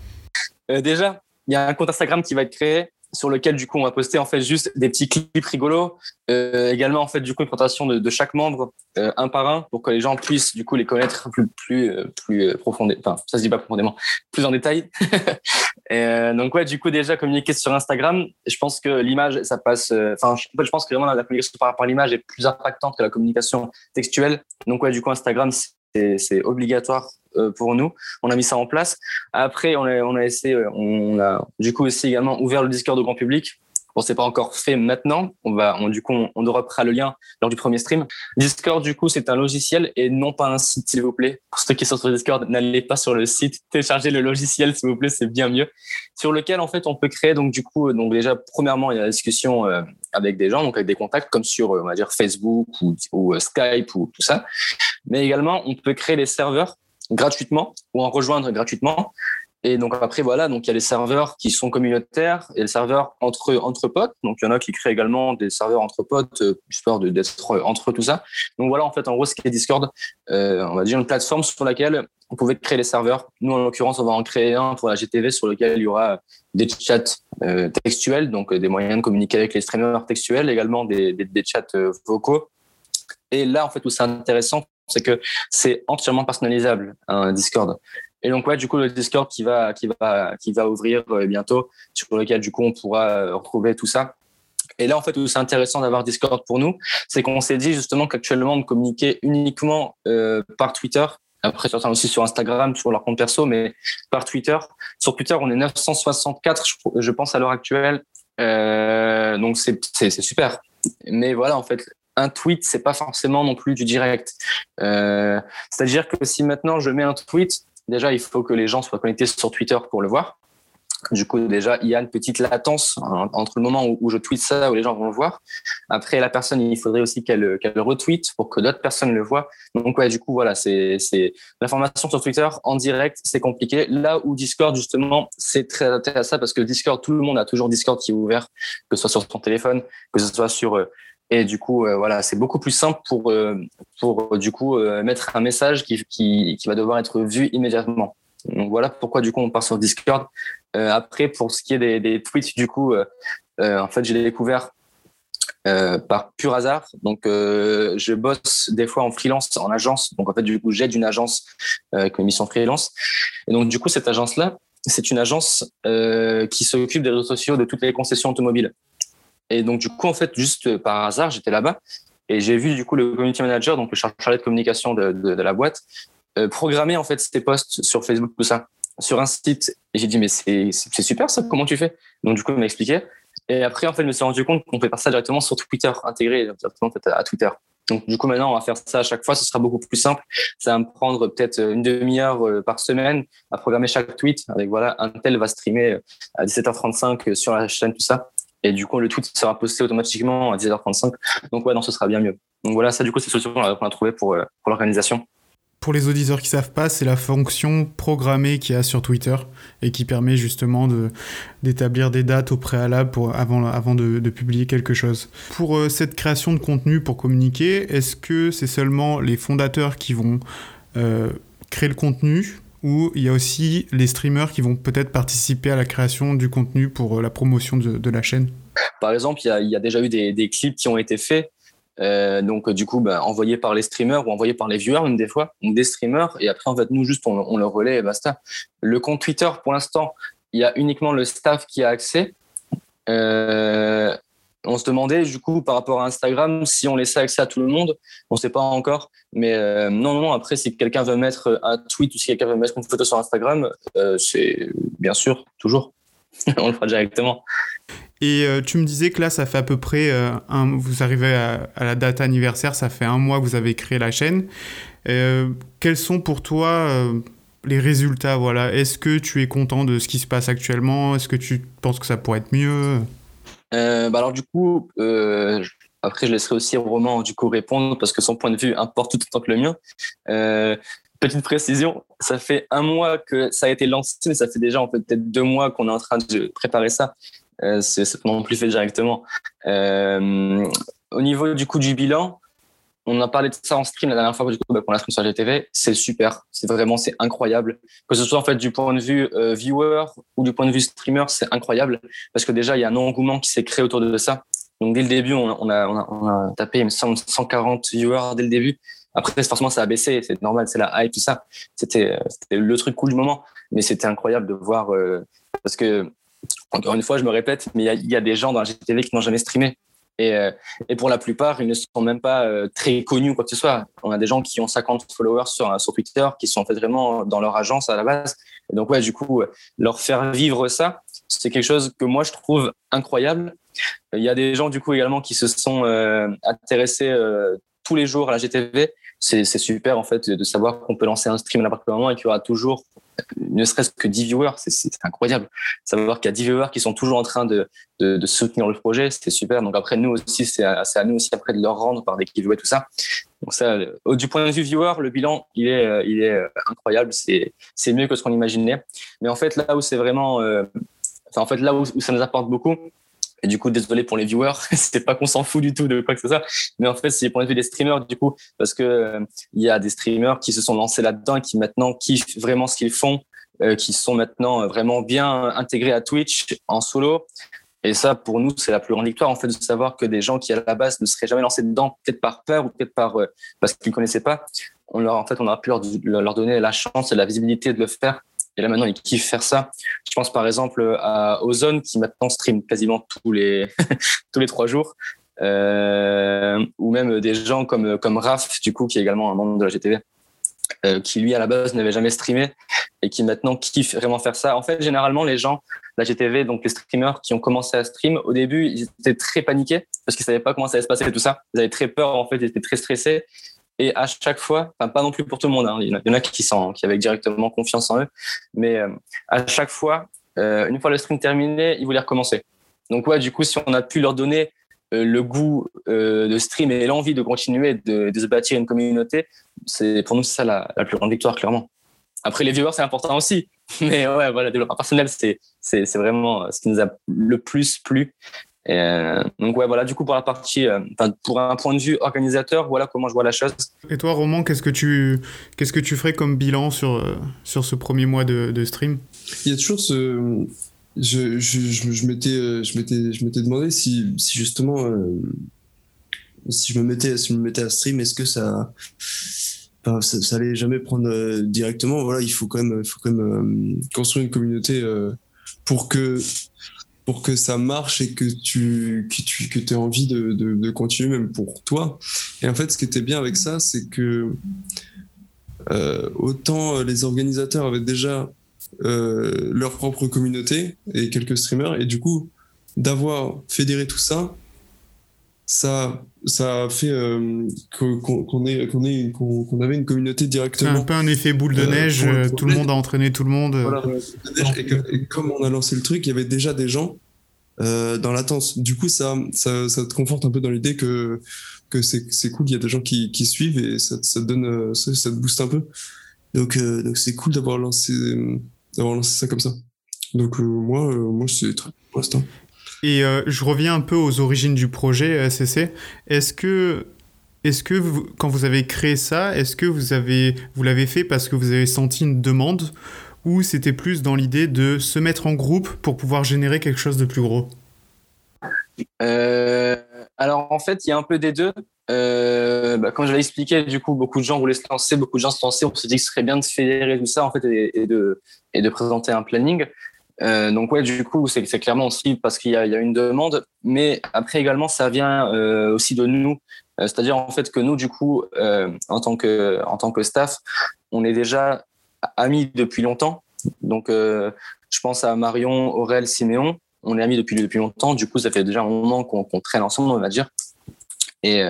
Déjà, il y a un compte Instagram qui va être créé sur lequel du coup on va poster en fait juste des petits clips rigolos euh, également en fait du coup une présentation de, chaque membre euh, un par un pour que les gens puissent du coup les connaître plus plus euh, plus profondément enfin ça se dit pas profondément plus en détail. Et, euh, donc ouais du coup déjà communiquer sur Instagram je pense que l'image ça passe enfin je, je pense que vraiment la communication par rapport à l'image est plus impactante que la communication textuelle. Donc ouais du coup Instagram c'est obligatoire euh, pour nous. On a mis ça en place. Après, on a, essayé, on a du coup aussi également ouvert le Discord au grand public Bon, c'est pas encore fait maintenant. On va, on, du coup, on, on reprend le lien lors du premier stream. Discord, du coup, c'est un logiciel et non pas un site, s'il vous plaît. Pour ceux qui sont sur Discord, n'allez pas sur le site. Téléchargez le logiciel, s'il vous plaît, c'est bien mieux. Sur lequel, en fait, on peut créer, donc, du coup, donc, déjà, premièrement, il y a la discussion euh, avec des gens, donc avec des contacts, comme sur, euh, on va dire, Facebook ou, euh, Skype ou tout ça. Mais également, on peut créer des serveurs gratuitement ou en rejoindre gratuitement. Et donc après voilà, donc il y a les serveurs qui sont communautaires et les serveurs entre entre potes. Donc il y en a qui créent également des serveurs entre potes, euh, histoire d'être entre tout ça. Donc voilà en fait en gros ce qu'est Discord, euh, on va dire une plateforme sur laquelle on pouvait créer les serveurs. Nous en l'occurrence on va en créer un pour la GTV sur lequel il y aura des chats euh, textuels, donc des moyens de communiquer avec les streamers textuels, également des, des, des chats vocaux. Et là en fait où c'est intéressant, c'est que c'est entièrement personnalisable un Discord. Et donc ouais, du coup le Discord qui va qui va qui va ouvrir euh, bientôt, sur lequel du coup on pourra euh, retrouver tout ça. Et là en fait où c'est intéressant d'avoir Discord pour nous, c'est qu'on s'est dit justement qu'actuellement on communiquait uniquement euh, par Twitter. Après certains aussi sur Instagram, sur leur compte perso, mais par Twitter. Sur Twitter, on est 964, je, pense à l'heure actuelle. Euh, donc c'est super. Mais voilà en fait un tweet, c'est pas forcément non plus du direct. Euh, C'est-à-dire que si maintenant je mets un tweet, déjà il faut que les gens soient connectés sur Twitter pour le voir. Du coup, déjà, il y a une petite latence entre le moment où, je tweete ça, où les gens vont le voir. Après, la personne, il faudrait aussi qu'elle qu'elle retweete pour que d'autres personnes le voient. Donc, ouais, du coup, voilà, c'est l'information sur Twitter en direct, c'est compliqué. Là où Discord, justement, c'est très adapté à ça parce que Discord, tout le monde a toujours Discord qui est ouvert, que ce soit sur son téléphone, que ce soit sur euh, et du coup, euh, voilà, c'est beaucoup plus simple pour, euh, pour du coup, euh, mettre un message qui, qui, va devoir être vu immédiatement. Donc voilà pourquoi du coup on part sur Discord. après, pour ce qui est des, des tweets, du coup, en fait, j'ai découvert par pur hasard. Donc, je bosse des fois en freelance, en agence. Donc, en fait, du coup, j'aide une agence avec une mission freelance. Et donc, du coup, cette agence-là, c'est une agence qui s'occupe des réseaux sociaux de toutes les concessions automobiles. Et donc, du coup, en fait, juste euh, par hasard, j'étais là-bas et j'ai vu, du coup, le community manager, donc le chargé de communication de, la boîte, euh, programmer, en fait, ces posts sur Facebook, tout ça, sur un site. Et j'ai dit, mais c'est super ça, comment tu fais? Donc, du coup, il m'a expliqué. Et après, en fait, je me suis rendu compte qu'on peut faire ça directement sur Twitter, intégré directement à Twitter. Donc, du coup, maintenant, on va faire ça à chaque fois. Ce sera beaucoup plus simple. Ça va me prendre peut-être une demi-heure euh, par semaine à programmer chaque tweet. Avec voilà, un tel va streamer à 17h35 sur la chaîne, tout ça. Et du coup, le tweet sera posté automatiquement à 10h35. Donc, ouais, non, ce sera bien mieux. Donc, voilà, ça, du coup, c'est solution qu'on a trouvée pour, euh, pour l'organisation. Pour les auditeurs qui savent pas, c'est la fonction programmée qu'il y a sur Twitter et qui permet justement d'établir des dates au préalable pour, avant, avant de, de publier quelque chose. Pour euh, cette création de contenu pour communiquer, est-ce que c'est seulement les fondateurs qui vont euh, créer le contenu où il y a aussi les streamers qui vont peut-être participer à la création du contenu pour euh, la promotion de, la chaîne Par exemple, il y a, déjà eu des, clips qui ont été faits, euh, donc du coup bah, envoyés par les streamers ou envoyés par les viewers même des fois, des streamers, et après en fait nous juste on, on le relaie et basta. Le compte Twitter pour l'instant, il y a uniquement le staff qui a accès. Euh, on se demandait du coup par rapport à Instagram si on laissait accès à tout le monde. On ne sait pas encore, mais euh, non, non, non. Après, si quelqu'un veut mettre un tweet ou si quelqu'un veut mettre une photo sur Instagram, euh, c'est bien sûr toujours. on le fera directement. Et euh, tu me disais que là, ça fait à peu près euh, un, vous arrivez à, la date anniversaire, ça fait un mois que vous avez créé la chaîne. Euh, quels sont pour toi les résultats Voilà, est-ce que tu es content de ce qui se passe actuellement? Est-ce que tu penses que ça pourrait être mieux? Euh, bah alors du coup, euh, après je laisserai aussi Roman du coup répondre parce que son point de vue importe tout autant que le mien. Euh, petite précision, ça fait un mois que ça a été lancé, mais ça fait déjà en fait peut-être deux mois qu'on est en train de préparer ça. Euh, c'est non plus fait directement. Euh, au niveau du coup du bilan, on a parlé de ça en stream la dernière fois du coup, bah, pour la stream sur GTV. C'est super, c'est vraiment c'est incroyable. Que ce soit en fait du point de vue euh, viewer ou du point de vue streamer, c'est incroyable parce que déjà il y a un engouement qui s'est créé autour de ça. Donc dès le début, on a, on a, on a, tapé 140 viewers dès le début. Après, forcément, ça a baissé, c'est normal, c'est la hype, tout ça. C'était le truc cool du moment, mais c'était incroyable de voir euh, parce que encore une fois, je me répète, mais il y, y, a des gens dans la GTV qui n'ont jamais streamé. Et, euh, et, pour la plupart, ils ne sont même pas euh, très connus ou quoi que ce soit. On a des gens qui ont 50 followers sur, sur Twitter, qui sont en fait vraiment dans leur agence à la base. Et donc, ouais, du coup, leur faire vivre ça, c'est quelque chose que moi je trouve incroyable. Il y a des gens du coup également qui se sont intéressés tous les jours à la GTV c'est super en fait de savoir qu'on peut lancer un stream à n'importe quel moment et qu'il y aura toujours ne serait-ce que 10 viewers, c'est incroyable. Savoir qu'il y a 10 viewers qui sont toujours en train de, soutenir le projet, c'est super. Donc après, nous aussi, c'est à, nous aussi après de leur rendre par des giveaways, tout ça. Donc ça, du point de vue viewer, le bilan, il est, euh, euh, incroyable. C'est mieux que ce qu'on imaginait. Mais en fait, là où c'est vraiment, euh, en fait, là où ça nous apporte beaucoup, et du coup, désolé pour les viewers, c'est pas qu'on s'en fout du tout de quoi que ce soit, mais en fait, c'est pour les des streamers du coup, parce que euh, il y a des streamers qui se sont lancés là-dedans et qui maintenant kiffent vraiment ce qu'ils font, euh, qui sont maintenant euh, vraiment bien intégrés à Twitch en solo. Et ça, pour nous, c'est la plus grande victoire en fait de savoir que des gens qui à la base ne seraient jamais lancés dedans, peut-être par peur ou peut-être par parce qu'ils ne connaissaient pas, on leur en fait on a pu leur donner la chance et la visibilité de le faire et là, maintenant, ils kiffent faire ça. Je pense par exemple à Ozone qui maintenant stream quasiment tous les, tous les trois jours. Euh, ou même des gens comme, comme Raph, du coup, qui est également un membre de la GTV, euh, qui lui, à la base, n'avait jamais streamé et qui maintenant kiffe vraiment faire ça. En fait, généralement, les gens de la GTV, donc les streamers qui ont commencé à stream, au début, ils étaient très paniqués parce qu'ils savaient pas comment ça allait se passer et tout ça. Ils avaient très peur, en fait, ils étaient très stressés. Et à chaque fois, pas non plus pour tout le monde, hein, il, y en a, qui, avaient directement confiance en eux, mais euh, à chaque fois, euh, une fois le stream terminé, ils voulaient recommencer. Donc ouais, du coup, si on a pu leur donner euh, le goût de stream et l'envie de continuer de, de, se bâtir une communauté, c'est pour nous c'est ça la, la, plus grande victoire clairement. Après les viewers c'est important aussi, mais ouais voilà, développement personnel c'est vraiment ce qui nous a le plus plu euh, donc ouais, voilà, du coup pour la partie, euh, pour un point de vue organisateur, voilà comment je vois la chose. Et toi, Roman, qu'est-ce que tu, qu'est-ce que tu ferais comme bilan sur euh, sur ce premier mois de, de stream? Il y a toujours ce, je, je, je, m'étais, je m'étais, je m'étais demandé si, si justement, si je me mettais, si je me mettais à stream, est-ce que ça, ça, ça, allait jamais prendre directement? Voilà, il faut quand même, il faut quand même construire une communauté pour que pour que ça marche et que tu que tu que aies envie de, de, continuer même pour toi. Et en fait, ce qui était bien avec ça, c'est que euh, autant les organisateurs avaient déjà euh, leur propre communauté et quelques streamers, et du coup, d'avoir fédéré tout ça, ça ça a fait euh, qu'on qu qu'on avait une communauté directement. Un peu un effet boule de euh, neige, euh, tout le monde a entraîné tout le monde. Voilà, et, que, et, comme on a lancé le truc, il y avait déjà des gens euh, dans l'attente. Du coup, ça, ça, ça, te conforte un peu dans l'idée que que c'est cool, il y a des gens qui, qui suivent et ça, ça te donne, ça, ça, te booste un peu. Donc donc c'est cool d'avoir lancé d'avoir lancé ça comme ça. Donc moi moi c'est très pour l'instant. Et euh, je reviens un peu aux origines du projet SCC. Est-ce que, est-ce que quand vous avez créé ça, est-ce que vous avez, vous l'avez fait parce que vous avez senti une demande ou c'était plus dans l'idée de se mettre en groupe pour pouvoir générer quelque chose de plus gros? Euh, Alors en fait, il y a un peu des deux. Euh, bah, comme je l'ai expliqué, du coup, beaucoup de gens voulaient se lancer, beaucoup de gens se lancer. On se dit que ce serait bien de fédérer tout ça en fait et de présenter un planning. Euh, donc ouais, du coup, c'est clairement aussi parce qu'il y, a une demande, mais après également, ça vient euh, aussi de nous. Euh, c'est-à-dire en fait que nous, du coup, en tant que en tant que staff, on est déjà amis depuis longtemps. Donc, je pense à Marion, Aurel, Siméon. On est amis depuis depuis longtemps. Du coup, ça fait déjà un moment qu'on qu traîne ensemble, on va dire. Et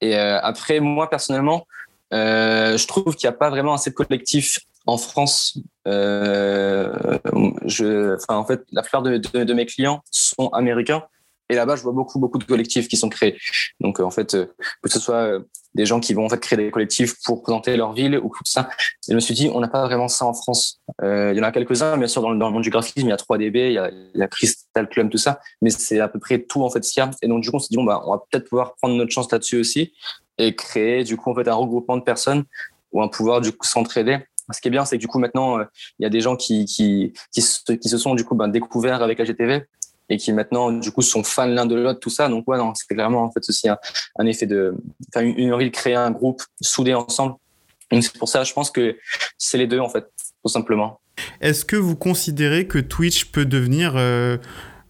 et après, moi personnellement, je trouve qu'il n'y a pas vraiment assez de collectifs en France, euh, je, en fait, la plupart de, mes clients sont américains. Et là-bas, je vois beaucoup, beaucoup de collectifs qui sont créés. Donc, euh, en fait, euh, que ce soit euh, des gens qui vont en fait créer des collectifs pour présenter leur ville ou tout ça. Et je me suis dit, on n'a pas vraiment ça en France. Il y en a quelques-uns, bien sûr, dans, le monde du graphisme, il y a 3DB, il y a, il Crystal Club, tout ça. Mais c'est à peu près tout, en fait, ce qu'il y a. Et donc, du coup, on s'est dit, bon, bah, on va peut-être pouvoir prendre notre chance là-dessus aussi et créer, du coup, en fait, un regroupement de personnes ou un pouvoir, du coup, s'entraider ce qui est bien, c'est que du coup maintenant, euh, il y a des gens qui, qui, qui, se, qui se sont du coup ben, découverts avec la GTV et qui maintenant du coup sont fans l'un de l'autre, tout ça. Donc ouais, non, c'est clairement en fait aussi un, un effet de, enfin une, une envie de créer un groupe soudé ensemble. Donc c'est pour ça, je pense que c'est les deux en fait, tout simplement. Est-ce que vous considérez que Twitch peut devenir euh,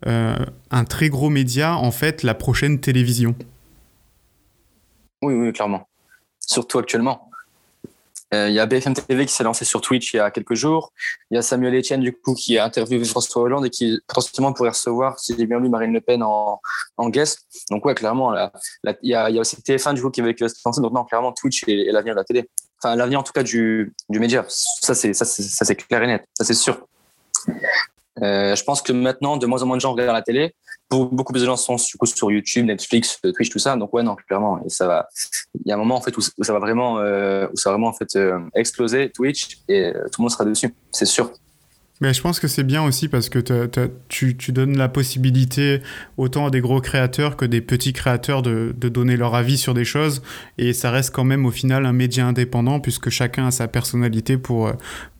euh, un très gros média, en fait, la prochaine télévision? Oui, oui, clairement. Surtout actuellement Il y a BFM TV qui s'est lancé sur Twitch il y a quelques jours. Il y a Samuel Etienne, du coup, qui a interviewé François Hollande et qui potentiellement pourrait recevoir, si j'ai bien lu, Marine Le Pen en, guest. Donc, ouais, clairement, il, y y a aussi TF1, du coup, qui, va se lancer. Donc, non, clairement, Twitch est, l'avenir de la télé. Enfin, l'avenir, en tout cas, du, du média. Ça, c'est, ça, c'est clair et net. Ça, c'est sûr. Euh, je pense que maintenant, de moins en moins de gens regardent la télé. Beaucoup plus de gens sont sur YouTube, Netflix, Twitch, tout ça. Donc ouais, non, clairement. Et ça va. Il y a un moment en fait où, ça va vraiment, euh, où ça va vraiment en fait euh, exploser Twitch et tout le monde sera dessus. C'est sûr. Mais je pense que c'est bien aussi parce que tu, tu, donnes la possibilité autant à des gros créateurs que des petits créateurs de, de, donner leur avis sur des choses. Et ça reste quand même au final un média indépendant puisque chacun a sa personnalité pour,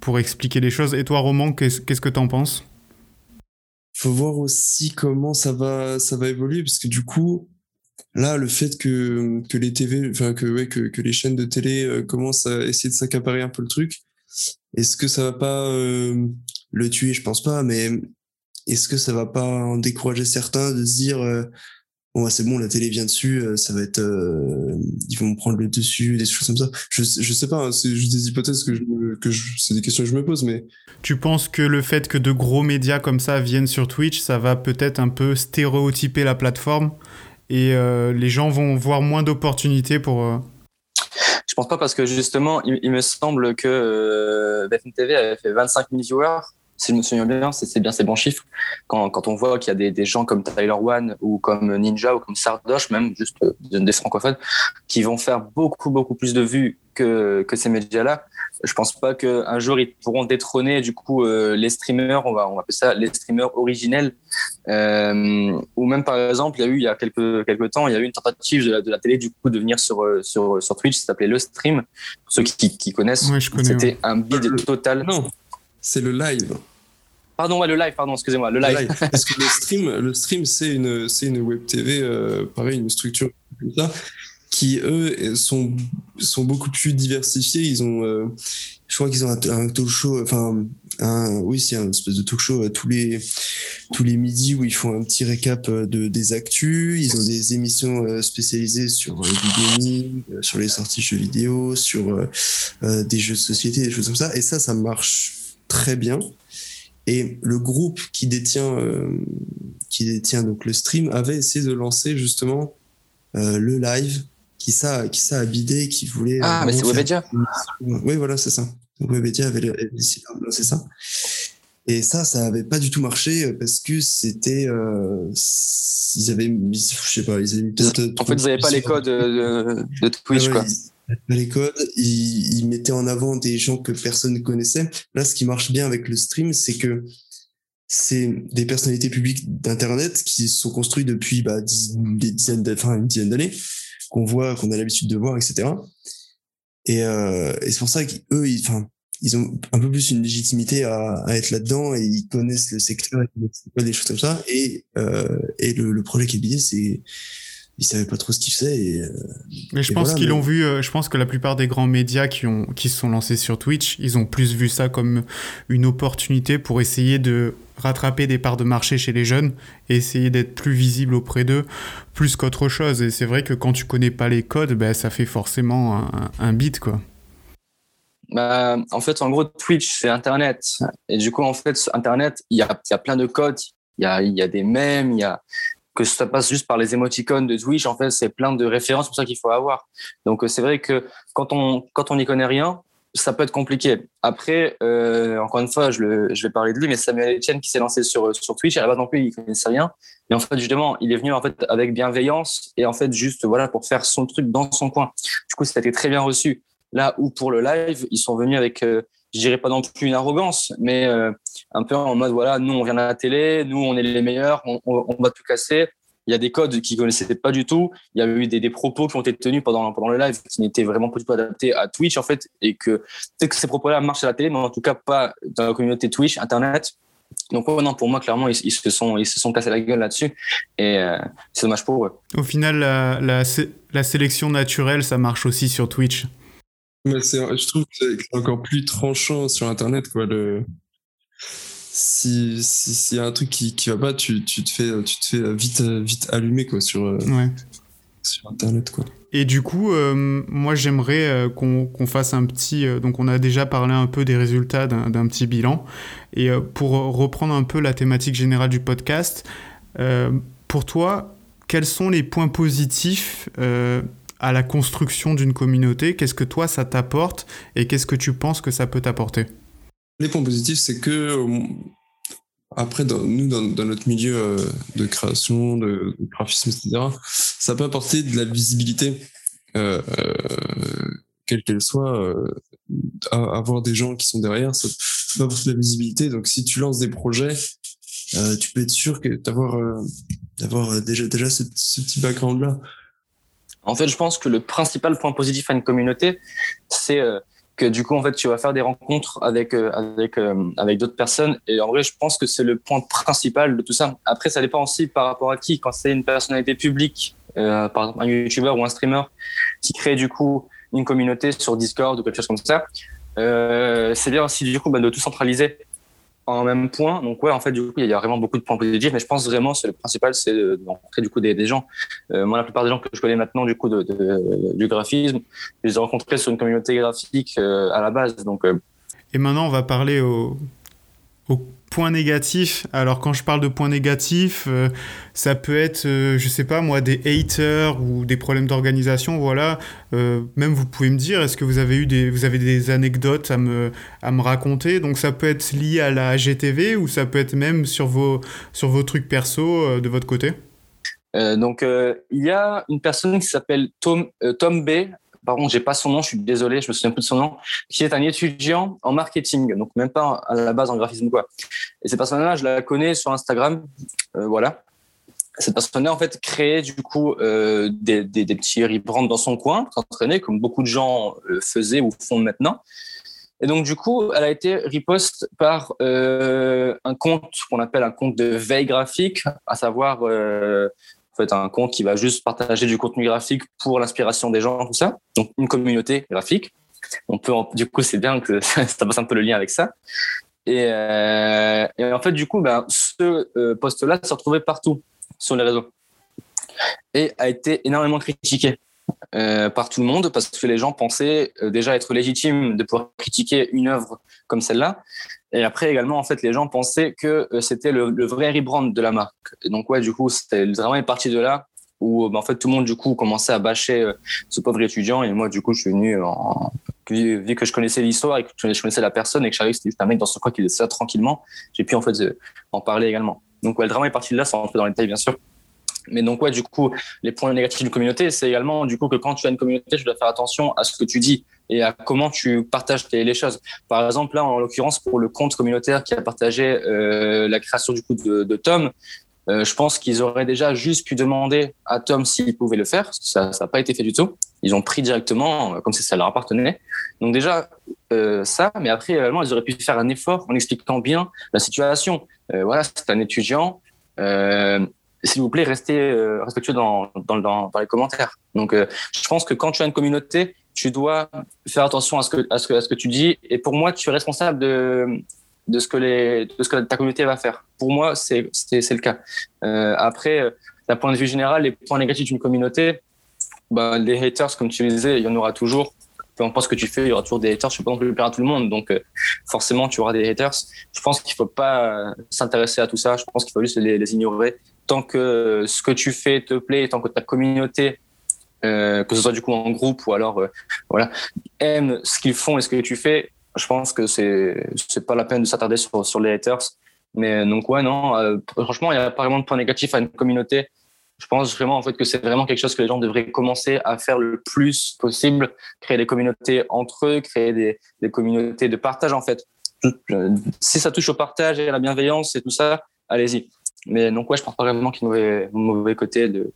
pour expliquer les choses. Et toi, Roman, qu'est-ce que tu en penses? Faut voir aussi comment ça va, ça va évoluer, parce que du coup, là, le fait que, que les TV, enfin, que, ouais, que, que les chaînes de télé euh, commencent à essayer de s'accaparer un peu le truc, est-ce que ça va pas euh, le tuer? Je pense pas, mais est-ce que ça va pas en décourager certains de se dire euh, bon c'est bon la télé vient dessus ça va être ils vont prendre le dessus des choses comme ça je je sais pas hein, c'est juste des hypothèses que je, que c'est des questions que je me pose mais tu penses que le fait que de gros médias comme ça viennent sur Twitch, ça va peut-être un peu stéréotyper la plateforme et euh, les gens vont voir moins d'opportunités pour. Euh... Je pense pas parce que justement, il, me semble que euh, BFM TV avait fait 25 000 viewers. Si je me souviens bien, c'est bien ces bons chiffres. Quand, quand on voit qu'il y a des, des, gens comme Tyler One ou comme Ninja ou comme Sardoche, même juste euh, des francophones, qui vont faire beaucoup, beaucoup plus de vues que, que ces médias-là je pense pas qu'un jour ils pourront détrôner du coup euh, les streamers, on va on va appeler ça les streamers originels, euh, ou même par exemple il y a eu il y a quelques quelques temps il y a eu une tentative de la, de la télé du coup de venir sur sur sur Twitch, ça s'appelait le stream. Pour ceux qui, qui connaissent, c'était un bid total. Non, c'est le live. Pardon, ouais, le live, pardon, excusez-moi, le live. Parce que le stream, le stream, c'est une, c'est une web TV, pareil, une structure comme ça, qui eux sont sont beaucoup plus diversifiés. Ils ont, euh, je crois qu'ils ont un, talk show, enfin, un, oui, c'est un espèce de talk show euh, tous les tous les midis où ils font un petit récap euh, de des actus. Ils ont des émissions spécialisées sur le gaming, sur les sorties jeux vidéo, sur des jeux de société, des choses comme ça. Et ça, ça marche très bien. Et le groupe qui détient, qui détient donc le stream avait essayé de lancer justement le live qui ça, qui ça a bidé, qui voulait. Ah, mais c'est Webedia. Oui, voilà, c'est ça. Webedia avait décidé c'est ça. Et ça, ça avait pas du tout marché parce que c'était, euh, ils avaient mis, je sais pas, ils avaient mis En fait, ils n'avaient pas les codes de, de Twitch, quoi. Ils les codes, ils, ils, mettaient en avant des gens que personne ne connaissait. Là, ce qui marche bien avec le stream, c'est que c'est des personnalités publiques d'Internet qui sont construites depuis bah, des dizaines, enfin, une dizaine d'années qu'on voit, qu'on a l'habitude de voir, etc. Et, euh, et c'est pour ça qu'eux, ils, ils ont un peu plus une légitimité à, être là-dedans et ils connaissent le secteur, et des choses comme ça. Et, euh, et le, le projet qui est bidé, c'est ils savaient pas trop ce qu'ils faisaient. Et, euh, mais je pense qu'ils l'ont vu. Euh, je pense que la plupart des grands médias qui ont qui se sont lancés sur Twitch, ils ont plus vu ça comme une opportunité pour essayer de rattraper des parts de marché chez les jeunes et essayer d'être plus visible auprès d'eux plus qu'autre chose. Et c'est vrai que quand tu connais pas les codes, ben, ça fait forcément un, un beat, quoi. Bah, en fait, en gros, Twitch, c'est Internet. Et du coup, en fait, Internet, il y a, y a plein de codes. Il y a, y a des mèmes, il y a que ça passe juste par les émoticônes de Twitch. En fait, c'est plein de références pour ça qu'il faut avoir. Donc, c'est vrai que quand on quand on n'y connaît rien, ça peut être compliqué. Après, euh, encore une fois, je, le, je, vais parler de lui, mais Samuel Etienne qui s'est lancé sur, sur Twitch, à la base non plus, il connaissait rien. Mais en fait, justement, il est venu en fait avec bienveillance et en fait juste voilà pour faire son truc dans son coin. Du coup, ça a été très bien reçu. Là où pour le live, ils sont venus avec, euh, je dirais pas non plus une arrogance, mais euh, un peu en mode voilà, nous on vient de la télé, nous on est les meilleurs, on, on, on va tout casser il y a des codes qu'ils connaissaient pas du tout. Il y a eu des, des, propos qui ont été tenus pendant, pendant le live qui n'étaient vraiment pas du tout adaptés à Twitch, en fait, et que peut-être que ces propos-là marchent à la télé, mais en tout cas pas dans la communauté Twitch, Internet. Donc, non, pour moi, clairement, ils, se, sont, ils se sont cassés la gueule là-dessus. Et euh, c'est dommage pour eux. Au final, la, la, la, sélection naturelle, ça marche aussi sur Twitch. Mais je trouve que c'est encore plus tranchant sur Internet, quoi. Le si s'il y a un truc qui, qui va pas, tu, tu, te fais tu te fais vite vite allumer quoi sur euh, sur internet quoi. Et du coup, moi j'aimerais qu'on fasse un petit... donc on a déjà parlé un peu des résultats d'un petit bilan. Et pour reprendre un peu la thématique générale du podcast, pour toi, quels sont les points positifs à la construction d'une communauté? Qu'est-ce que toi, ça t'apporte? Et qu'est-ce que tu penses que ça peut t'apporter? Les points positifs, c'est que euh, après, nous, dans, notre milieu euh, de création, de, graphisme, etc., ça peut apporter de la visibilité, euh, quelle qu'elle soit. avoir des gens qui sont derrière, ça peut apporter de la visibilité. Donc, si tu lances des projets, tu peux être sûr d'avoir d'avoir déjà, déjà ce petit background-là. En fait, je pense que le principal point positif à une communauté, c'est euh, que du coup, en fait, tu vas faire des rencontres avec euh, avec euh, avec d'autres personnes. Et en vrai, je pense que c'est le point principal de tout ça. Après, ça dépend aussi par rapport à qui. Quand c'est une personnalité publique, par exemple un YouTuber ou un streamer, qui crée du coup une communauté sur Discord ou quelque chose comme ça, c'est bien aussi du coup bah, de tout centraliser en même point. Donc ouais, en fait, du coup, il y a vraiment beaucoup de points positifs, mais je pense vraiment que le principal, c'est de rencontrer du coup des, gens. Euh, moi, la plupart des gens que je connais maintenant, du coup, de, du graphisme, je les ai rencontrés sur une communauté graphique euh, à la base. Donc, euh, Et maintenant, on va parler au points négatifs. Alors quand je parle de points négatifs, euh, ça peut être, euh, je sais pas moi, des haters ou des problèmes d'organisation. Voilà. Euh, même vous pouvez me dire, est-ce que vous avez eu des, vous avez des anecdotes à me, à me raconter? Donc ça peut être lié à la GTV ou ça peut être même sur vos, sur vos trucs perso de votre côté? donc il y a une personne qui s'appelle Tom, Tom B par contre, j'ai pas son nom, je suis désolé, je me souviens plus de son nom, qui est un étudiant en marketing, donc même pas à la base en graphisme quoi. Et cette personne-là, je la connais sur Instagram, euh, voilà. Cette personne-là, en fait, créait du coup euh, des, petits rebrands dans son coin, s'entraîner comme beaucoup de gens euh, faisaient ou font maintenant. Et donc, du coup, elle a été riposte par euh, un compte qu'on appelle un compte de veille graphique, à savoir fait un compte qui va juste partager du contenu graphique pour l'inspiration des gens, tout ça. Donc une communauté graphique. On peut, du coup, c'est bien que ça passe un peu le lien avec ça. Et, euh, et en fait, du coup, ben, ce euh, post-là s'est retrouvé partout sur les réseaux et a été énormément critiqué. Euh, par tout le monde parce que les gens pensaient euh, déjà être légitimes de pouvoir critiquer une œuvre comme celle-là. Et après également, en fait, les gens pensaient que euh, c'était le, vrai rebrand de la marque. Donc ouais, du coup, c'était vraiment une partie de là où bah, en fait tout le monde du coup commençait à bâcher ce pauvre étudiant. Et moi du coup je suis venu en... vu, que je connaissais l'histoire et que je connaissais la personne et que que c'était juste un mec dans son coin qui faisait ça tranquillement j'ai pu en fait en parler également. Donc ouais le drama est parti de là sans rentrer dans les détails bien sûr mais donc, ouais, du coup, les points négatifs d'une communauté, c'est également, du coup, que quand tu as une communauté, tu dois faire attention à ce que tu dis et à comment tu partages les choses. Par exemple, là, en l'occurrence, pour le compte communautaire qui a partagé euh, la création, du coup, de, de Tom, euh, je pense qu'ils auraient déjà juste pu demander à Tom s'il pouvait le faire. Ça n'a pas été fait du tout. Ils ont pris directement, comme si ça leur appartenait. Donc déjà, euh, ça, mais après, également, ils auraient pu faire un effort en expliquant bien la situation. Euh, voilà, c'est un étudiant. S'il vous plaît, restez euh, respectueux dans, les commentaires. Donc, euh, je pense que quand tu as une communauté, tu dois faire attention à ce que, tu dis. Et pour moi, tu es responsable de, ce, que ta communauté va faire. Pour moi, c'est le cas. Euh, après, d'un point de vue général, les points négatifs d'une communauté, bah, les haters, comme tu disais, il y en aura toujours. Peu importe ce que tu fais, il y aura toujours des haters. Je ne peux pas non plaire à tout le monde. Donc, forcément, tu auras des haters. Je pense qu'il ne faut pas s'intéresser à tout ça. Je pense qu'il faut juste les ignorer tant que ce que tu fais te plaît, tant que ta communauté, euh, que ce soit du coup en groupe ou alors euh, voilà, aime ce qu'ils font et ce que tu fais, je pense que c'est c'est pas la peine de s'attarder sur les haters. Mais donc ouais non, euh, franchement il y a pas vraiment de points négatifs à une communauté. Je pense vraiment en fait que c'est vraiment quelque chose que les gens devraient commencer à faire le plus possible, créer des communautés entre eux, créer des, des communautés de partage en fait. Si ça touche au partage et à la bienveillance et tout ça, allez-y. Mais donc, ouais, je pense pas vraiment qu'il y ait un mauvais côté de,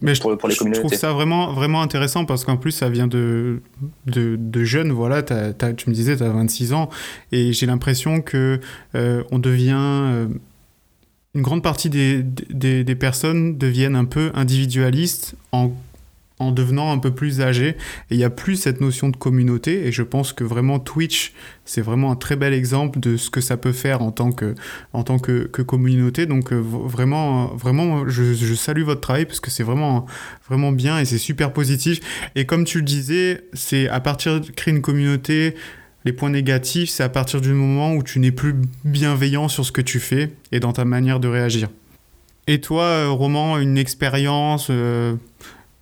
mais pour, pour, les communautés. Je trouve ça vraiment, vraiment intéressant parce qu'en plus, ça vient de, de, de jeunes. Voilà, tu me disais, tu as 26 ans et j'ai l'impression que euh, on devient. Euh, une grande partie des, des, des, personnes deviennent un peu individualistes en en devenant un peu plus âgé. Et il n'y a plus cette notion de communauté. Et je pense que vraiment Twitch, c'est vraiment un très bel exemple de ce que ça peut faire en tant que, en tant que, communauté. Donc euh, vraiment, vraiment je, salue votre travail parce que c'est vraiment, vraiment bien et c'est super positif. Et comme tu le disais, c'est à partir de créer une communauté. Les points négatifs, c'est à partir du moment où tu n'es plus bienveillant sur ce que tu fais et dans ta manière de réagir. Et toi, euh, Roman, une expérience euh, euh,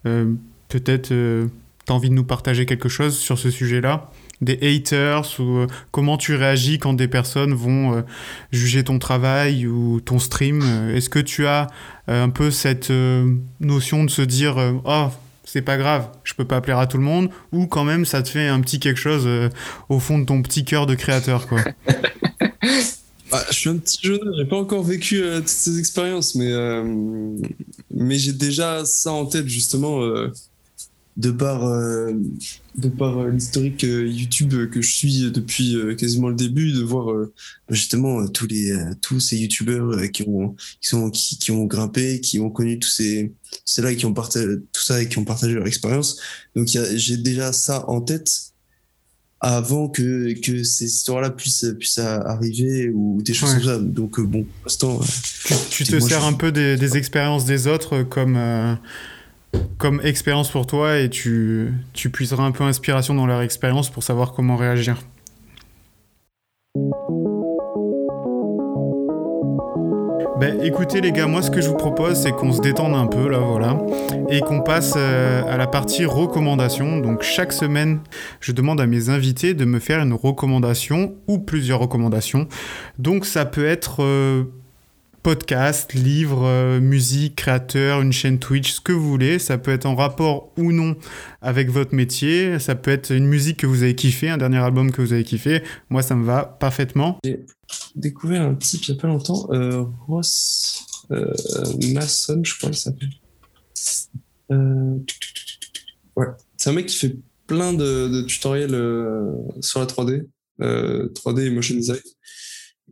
peut-être euh, tu as envie de nous partager quelque chose sur ce sujet-là? Des haters ou euh, comment tu réagis quand des personnes vont juger ton travail ou ton stream? Est-ce que tu as un peu cette notion de se dire Oh, c'est pas grave, je peux pas plaire à tout le monde? Ou quand même ça te fait un petit quelque chose au fond de ton petit cœur de créateur quoi? Bah, je suis un petit jeune, j'ai pas encore vécu euh, toutes ces expériences, mais, euh, mais j'ai déjà ça en tête, justement, euh, de par, de par l'historique YouTube que je suis depuis quasiment le début, de voir justement tous, les, tous ces YouTubeurs qui, ont, qui, sont, qui, qui, ont grimpé, qui ont connu tous ces, c'est là qui ont partagé tout ça et qui ont partagé leur expérience. Donc j'ai déjà ça en tête avant que, que ces histoires-là puissent, puissent arriver ou des choses comme ça. Donc, euh, bon, pour l'instant. Euh, tu, te sers un peu des, des, expériences des autres comme, euh, comme expérience pour toi et tu, tu puiseras un peu inspiration dans leur expérience pour savoir comment réagir. Ben, écoutez les gars, moi ce que je vous propose c'est qu'on se détende un peu là, voilà, et qu'on passe euh, à la partie recommandation. Donc chaque semaine, je demande à mes invités de me faire une recommandation ou plusieurs recommandations. Donc ça peut être euh, podcast, livre, euh, musique, créateur, une chaîne Twitch, ce que vous voulez. Ça peut être en rapport ou non avec votre métier. Ça peut être une musique que vous avez kiffé, un dernier album que vous avez kiffé. Moi, ça me va parfaitement. J'ai découvert un type il n'y a pas longtemps, euh, Ross euh, Mason, je crois qu'il s'appelle. Ouais, c'est un mec qui fait plein de, de tutoriels sur la 3D, 3D et motion design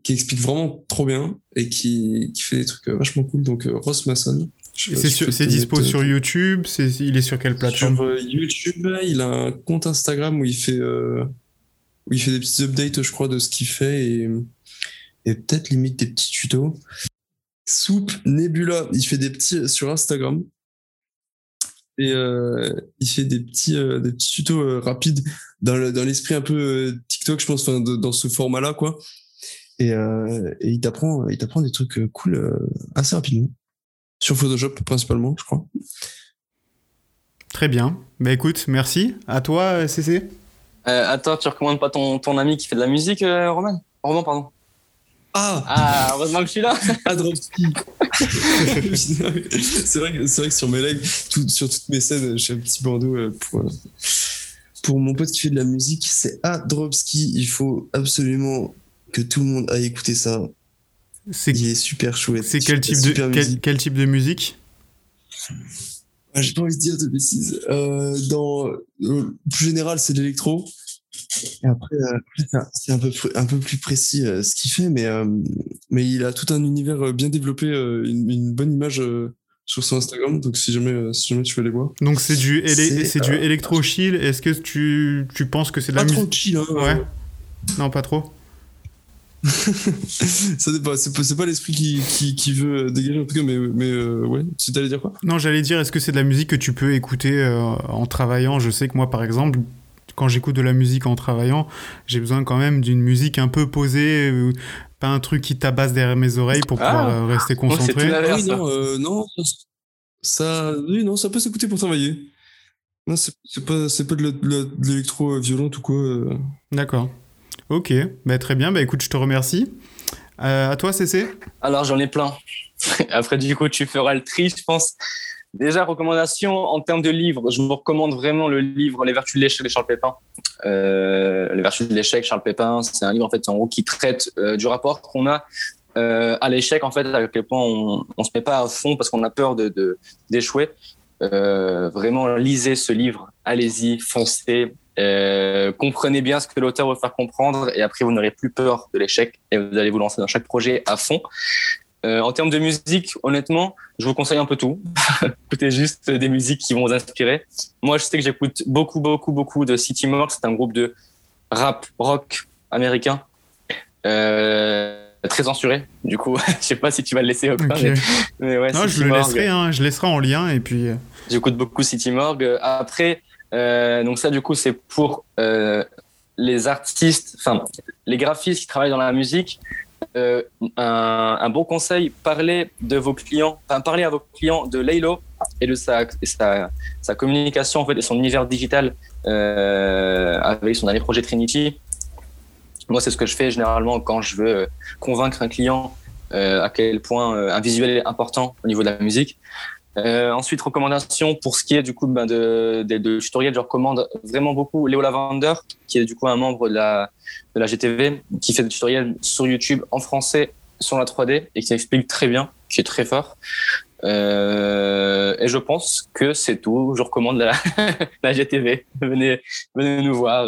qui explique vraiment trop bien et qui, qui fait des trucs euh, vachement cool. Donc, euh, Ross Mason. C'est dispo sur YouTube Il est sur quelle plateforme Sur euh, YouTube, il a un compte Instagram où il fait, où il fait des petits updates, je crois, de ce qu'il fait et, et peut-être limite des petits tutos. Soup Nebula, il fait des petits sur Instagram. Et il fait des petits, des petits tutos rapides dans l'esprit un peu TikTok, je pense, dans ce format-là, quoi. Et, euh, et il t'apprend, il t'apprend des trucs euh, cool euh, assez rapidement. Sur Photoshop principalement, je crois. Très bien. Bah écoute, merci. À toi, CC. Euh, attends, tu recommandes pas ton, ton ami qui fait de la musique, Roman? Roman, pardon. Ah Ah, heureusement que je suis là Ah, C'est vrai, que, vrai que sur mes lives, sur toutes mes scènes, je suis un petit bandeau pour, pour mon pote qui fait de la musique, c'est Adropski. Il faut absolument que tout le monde a écouté ça. C'est il est super chouette. C'est quel type de quel, type de musique? Ah, J'ai pas envie de dire de bêtises. Euh, dans euh, plus général, c'est de l'électro. Et après, euh, c'est un peu un peu plus précis ce qu'il fait, mais mais il a tout un univers bien développé, une, bonne image sur son Instagram. Donc si jamais si jamais tu veux aller voir. Donc c'est du c'est du électro chill. Est-ce que tu, tu penses que c'est de la musique Pas trop chill, hein, ouais. Non, pas trop. ça pas, c'est pas, l'esprit qui, qui, veut dégager en tout cas, mais, mais euh, ouais, tu allais dire quoi? Non, j'allais dire, est-ce que c'est de la musique que tu peux écouter euh, en travaillant? Je sais que moi, par exemple, quand j'écoute de la musique en travaillant, j'ai besoin quand même d'une musique un peu posée, euh, pas un truc qui tabasse derrière mes oreilles pour pouvoir ah. rester concentré. Ah oui, non, non, ça, oui, non, ça peut s'écouter pour travailler. Non, c'est pas, pas de l'électro violent ou quoi. D'accord. Ok, bah, très bien. Bah, écoute, je te remercie. Euh, à toi, CC Alors, j'en ai plein. Après, du coup, tu feras le tri, je pense. Déjà, recommandation en termes de livres. Je vous recommande vraiment le livre Les Vertus de l'échec de Charles Pépin. Euh, Les Vertus de l'échec, Charles Pépin, c'est un livre en fait qui traite euh, du rapport qu'on a euh, à l'échec en fait, à quel point on, on se met pas à fond parce qu'on a peur d'échouer. Euh, vraiment, lisez ce livre. Allez-y, foncez. Euh, comprenez bien ce que l'auteur veut faire comprendre et après vous n'aurez plus peur de l'échec et vous allez vous lancer dans chaque projet à fond. en termes de musique, honnêtement, je vous conseille un peu tout. Écoutez juste des musiques qui vont vous inspirer. Moi, je sais que j'écoute beaucoup, beaucoup, beaucoup de City Morgue. C'est un groupe de rap, rock américain. très censuré. Du coup, je sais pas si tu vas le laisser ou pas. Mais, ouais, non, je le laisserai, hein, je laisserai en lien et puis. J'écoute beaucoup City Morgue. Après, donc ça, du coup, c'est pour les artistes, enfin, les graphistes qui travaillent dans la musique, euh, un, bon conseil, parlez de vos clients, enfin, parlez à vos clients de Laylo et de sa, sa, communication en fait, et son univers digital euh, avec son dernier projet Trinity. Moi, c'est ce que je fais généralement quand je veux convaincre un client euh, à quel point un visuel est important au niveau de la musique. Euh, ensuite, recommandation pour ce qui est du coup ben, de, de, de, tutoriel, je recommande vraiment beaucoup Léo Lavander, qui est du coup un membre de la, de la GTV, qui fait des tutoriels sur YouTube en français sur la 3D et qui explique très bien, qui est très fort. Euh, et je pense que c'est tout. Je recommande la, la GTV. Venez, venez nous voir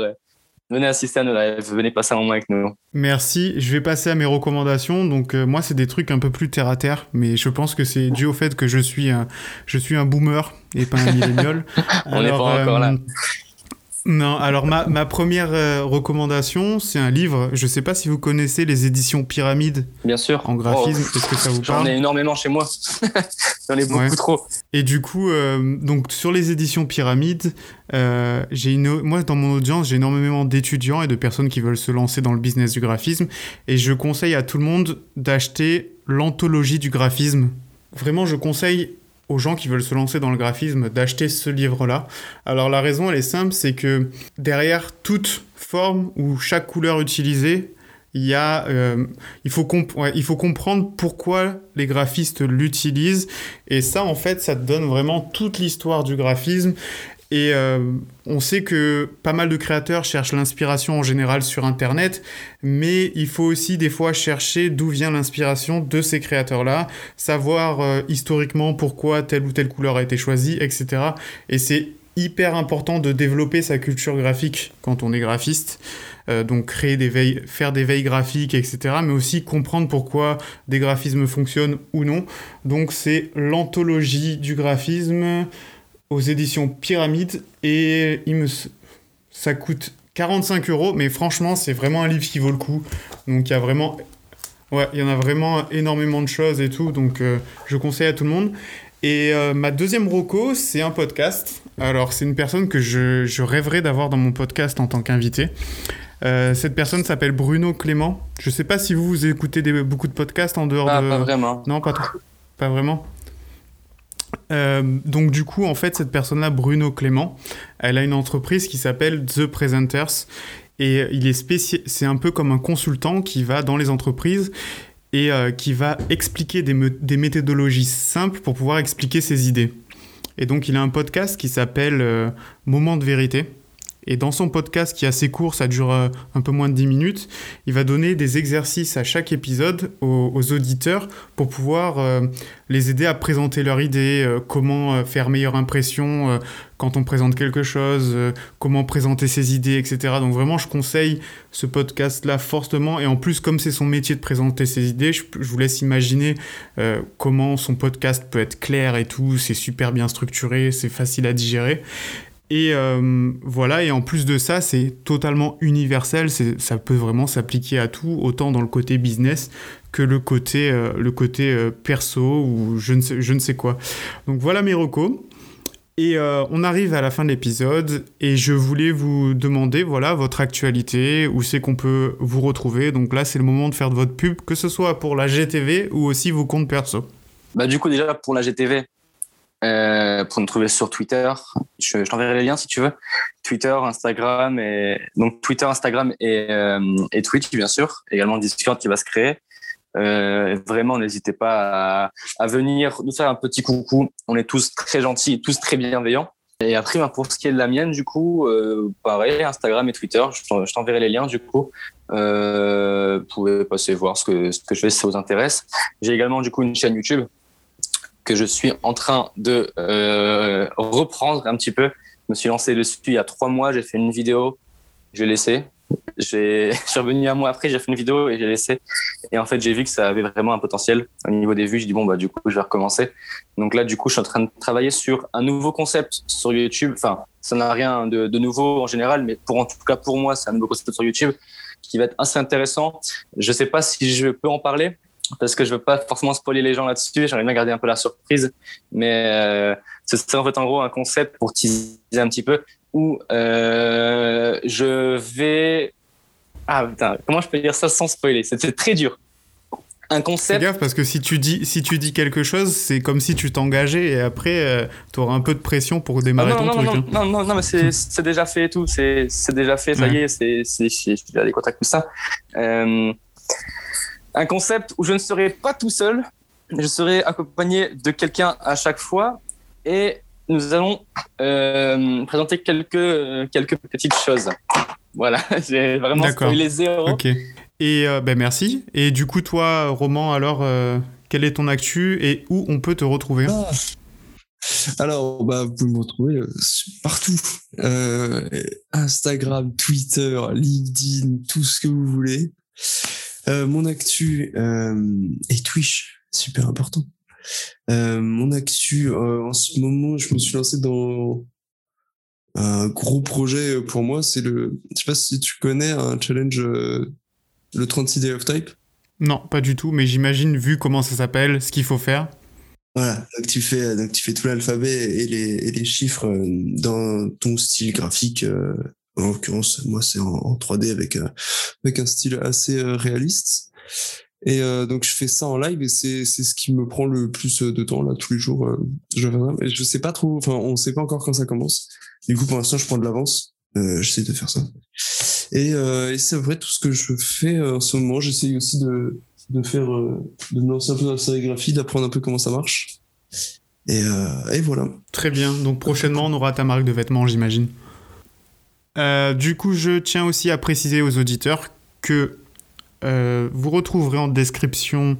venez assister à nos lives, venez passer un moment avec nous. Merci. Je vais passer à mes recommandations. Donc euh, moi, c'est des trucs un peu plus terre à terre, mais je pense que c'est dû au fait que je suis un, je suis un boomer et pas un millénial. On n'est pas encore là. Non, alors ma, ma première euh, recommandation, c'est un livre. Je ne sais pas si vous connaissez les éditions Pyramide. Bien sûr. En graphisme. Oh, Est-ce que ça vous parle J'en ai énormément chez moi. J'en ai beaucoup trop. Et du coup, euh, donc sur les éditions Pyramide, euh, j'ai une, moi dans mon audience, j'ai énormément d'étudiants et de personnes qui veulent se lancer dans le business du graphisme. Et je conseille à tout le monde d'acheter l'anthologie du graphisme. Vraiment, je conseille aux gens qui veulent se lancer dans le graphisme d'acheter ce livre-là. Alors la raison, elle est simple, c'est que derrière toute forme ou chaque couleur utilisée, il, euh, faut il comprendre pourquoi les graphistes l'utilisent. Et ça, en fait, ça te donne vraiment toute l'histoire du graphisme. Et euh, on sait que pas mal de créateurs cherchent l'inspiration en général sur Internet, mais il faut aussi des fois chercher d'où vient l'inspiration de ces créateurs-là, savoir euh, historiquement pourquoi telle ou telle couleur a été choisie, etc. Et c'est hyper important de développer sa culture graphique quand on est graphiste. Euh, donc créer des veilles, faire des veilles graphiques, etc. Mais aussi comprendre pourquoi des graphismes fonctionnent ou non. Donc c'est l'anthologie du graphisme aux éditions Pyramide et il me... ça coûte 45 euros, mais franchement, c'est vraiment un livre qui vaut le coup. Donc, il y a vraiment. Ouais, il y en a vraiment énormément de choses et tout, donc euh, je conseille à tout le monde. Et euh, ma deuxième roco, c'est un podcast. Alors, c'est une personne que je, je rêverais d'avoir dans mon podcast en tant qu'invité. Euh, cette personne s'appelle Bruno Clément. Je sais pas si vous, vous écoutez des, beaucoup de podcasts en dehors ah, de. Pas vraiment. Non, pas, pas vraiment. Euh, donc du coup, en fait, cette personne-là, Bruno Clément, elle a une entreprise qui s'appelle The Presenters et il est c'est un peu comme un consultant qui va dans les entreprises et euh, qui va expliquer des, des, méthodologies simples pour pouvoir expliquer ses idées. Et donc il a un podcast qui s'appelle euh, Moment de vérité. Et dans son podcast qui est assez court, ça dure euh, un peu moins de 10 minutes, il va donner des exercices à chaque épisode aux, auditeurs pour pouvoir euh, les aider à présenter leur idée, euh, comment faire meilleure impression quand on présente quelque chose, comment présenter ses idées, etc. Donc vraiment, je conseille ce podcast-là fortement. Et en plus, comme c'est son métier de présenter ses idées, je, je vous laisse imaginer comment son podcast peut être clair et tout. C'est super bien structuré, c'est facile à digérer. Et euh, voilà, et en plus de ça, c'est totalement universel, ça peut vraiment s'appliquer à tout, autant dans le côté business que le côté, euh, le côté euh, perso ou je ne, sais, je ne sais quoi. Donc voilà mes recos. Et on arrive à la fin de l'épisode et je voulais vous demander, voilà, votre actualité, où c'est qu'on peut vous retrouver. Donc là, c'est le moment de faire de votre pub, que ce soit pour la GTV ou aussi vos comptes perso. Bah du coup, déjà pour la GTV, euh, pour nous trouver sur Twitter. Je, t'enverrai les liens si tu veux. Twitter, Instagram et donc Twitter, Instagram et, euh, et Twitch bien sûr. Également Discord qui va se créer. Euh, vraiment, n'hésitez pas à, venir nous faire un petit coucou. On est tous très gentils tous très bienveillants. Et après, pour ce qui est de la mienne, du coup, pareil, Instagram et Twitter, je t'enverrai les liens, du coup. Vous pouvez passer voir ce que, ce que je fais si ça vous intéresse. J'ai également, du coup, une chaîne YouTube que je suis en train de euh, reprendre un petit peu. Je me suis lancé dessus il y a trois mois. J'ai fait une vidéo, j'ai laissé. j'ai, je suis revenu un mois après, j'ai fait une vidéo et j'ai laissé. Et en fait, j'ai vu que ça avait vraiment un potentiel au niveau des vues. Je dis bon bah du coup, je vais recommencer. Donc là, du coup, je suis en train de travailler sur un nouveau concept sur YouTube. Enfin, ça n'a rien de, de, nouveau en général, mais pour en tout cas pour moi, c'est un nouveau concept sur YouTube qui va être assez intéressant. Je sais pas si je peux en parler parce que je veux pas forcément spoiler les gens là-dessus. J'aimerais bien garder un peu la surprise, mais euh, c'est en fait en gros un concept pour teaser un petit peu où euh, je vais ah putain comment je peux dire ça sans spoiler? C'est très dur. Un concept. Fais gaffe parce que si tu dis si tu dis quelque chose, c'est comme si tu t'engageais et après euh, tu auras un peu de pression pour démarrer ah non, ton non, truc. Non, hein. non, non, non, mais c'est déjà fait et tout. C'est déjà fait, ça Ouais. y est, c'est j'ai déjà des contacts tout ça. Un concept où je ne serai pas tout seul, je serai accompagné de quelqu'un à chaque fois et nous allons euh, présenter quelques, euh, quelques petites choses. Voilà, j'ai vraiment spoilé zéro. Ok. Et euh, ben merci. Et du coup, toi, Roman, alors, euh, quel est ton actu et où on peut te retrouver? Ah. Alors, bah, vous pouvez me retrouver partout. Euh, Instagram, Twitter, LinkedIn, tout ce que vous voulez. Euh, mon actu euh, et Twitch, super important. Euh, mon actu, en ce moment, je me suis lancé dans un gros projet pour moi. C'est le, je sais pas si tu connais un challenge, le 36 Day of Type. Non, pas du tout, mais j'imagine, vu comment ça s'appelle, ce qu'il faut faire. Voilà, donc tu fais, donc tu fais tout l'alphabet et les, et les chiffres dans ton style graphique. En l'occurrence, moi, c'est en, en 3D avec, un- style assez euh, réaliste. Et euh, donc, je fais ça en live et c'est ce qui me prend le plus euh, de temps, là, tous les jours. je fais ça. Mais je sais pas trop, enfin, on sait pas encore quand ça commence. Du coup, pour l'instant, je prends de l'avance. J'essaie de faire ça. Et, c'est vrai, tout ce que je fais en ce moment, j'essaye aussi de, faire, de me lancer un peu dans la sérigraphie, d'apprendre un peu comment ça marche. Et voilà. Très bien. Donc prochainement, on aura ta marque de vêtements, j'imagine. Euh, du coup, je tiens aussi à préciser aux auditeurs que euh, vous retrouverez en description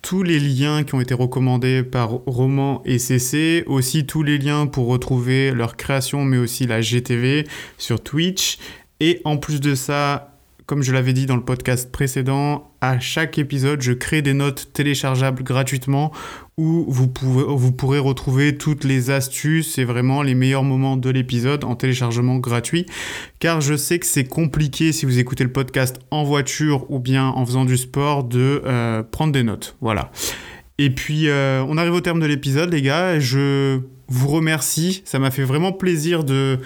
tous les liens qui ont été recommandés par Roman et CC, aussi tous les liens pour retrouver leur création, mais aussi la GTV sur Twitch. Et en plus de ça, comme je l'avais dit dans le podcast précédent, à chaque épisode, je crée des notes téléchargeables gratuitement où vous, pourrez retrouver toutes les astuces et vraiment les meilleurs moments de l'épisode en téléchargement gratuit. Car je sais que c'est compliqué si vous écoutez le podcast en voiture ou bien en faisant du sport de euh, prendre des notes. Voilà. Et puis, euh, on arrive au terme de l'épisode, les gars. Je vous remercie. Ça m'a fait vraiment plaisir de,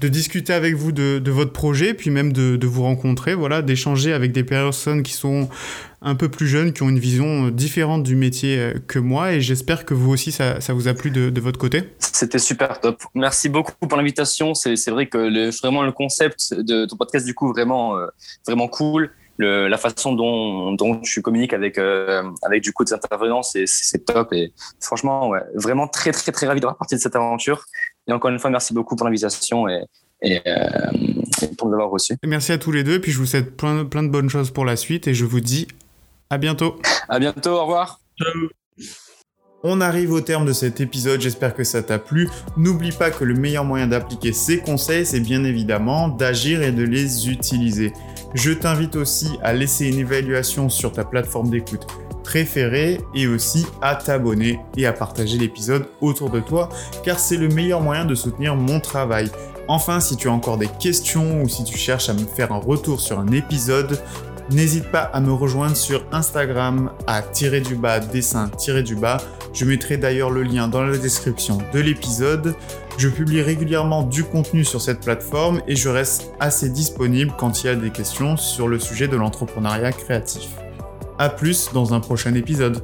de discuter avec vous de, de votre projet, puis même de, de vous rencontrer, voilà, d'échanger avec des personnes qui sont un peu plus jeunes, qui ont une vision différente du métier euh, que moi. Et j'espère que vous aussi, ça, ça vous a plu de, de votre côté. C'était super top. Merci beaucoup pour l'invitation. C'est c'est vrai que le, vraiment le concept de ton podcast, du coup, vraiment, euh, vraiment cool. Le, la façon dont, dont tu communiques avec, euh, avec du coup des intervenants, c'est c'est top. Et franchement, ouais, vraiment très, très, très ravi d'avoir partie de cette aventure. Et encore une fois, merci beaucoup pour l'invitation et, et, euh, et pour nous avoir reçus. Merci à tous les deux, puis je vous souhaite plein, plein de bonnes choses pour la suite, et je vous dis à bientôt. À bientôt. Au revoir. On arrive au terme de cet épisode, j'espère que ça t'a plu. N'oublie pas que le meilleur moyen d'appliquer ces conseils, c'est bien évidemment d'agir et de les utiliser. Je t'invite aussi à laisser une évaluation sur ta plateforme d'écoute préférée et aussi à t'abonner et à partager l'épisode autour de toi car c'est le meilleur moyen de soutenir mon travail. Enfin, si tu as encore des questions ou si tu cherches à me faire un retour sur un épisode, n'hésite pas à me rejoindre sur Instagram à tirer du bas dessin tirer du bas. Je mettrai d'ailleurs le lien dans la description de l'épisode. Je publie régulièrement du contenu sur cette plateforme et je reste assez disponible quand il y a des questions sur le sujet de l'entrepreneuriat créatif. A plus dans un prochain épisode.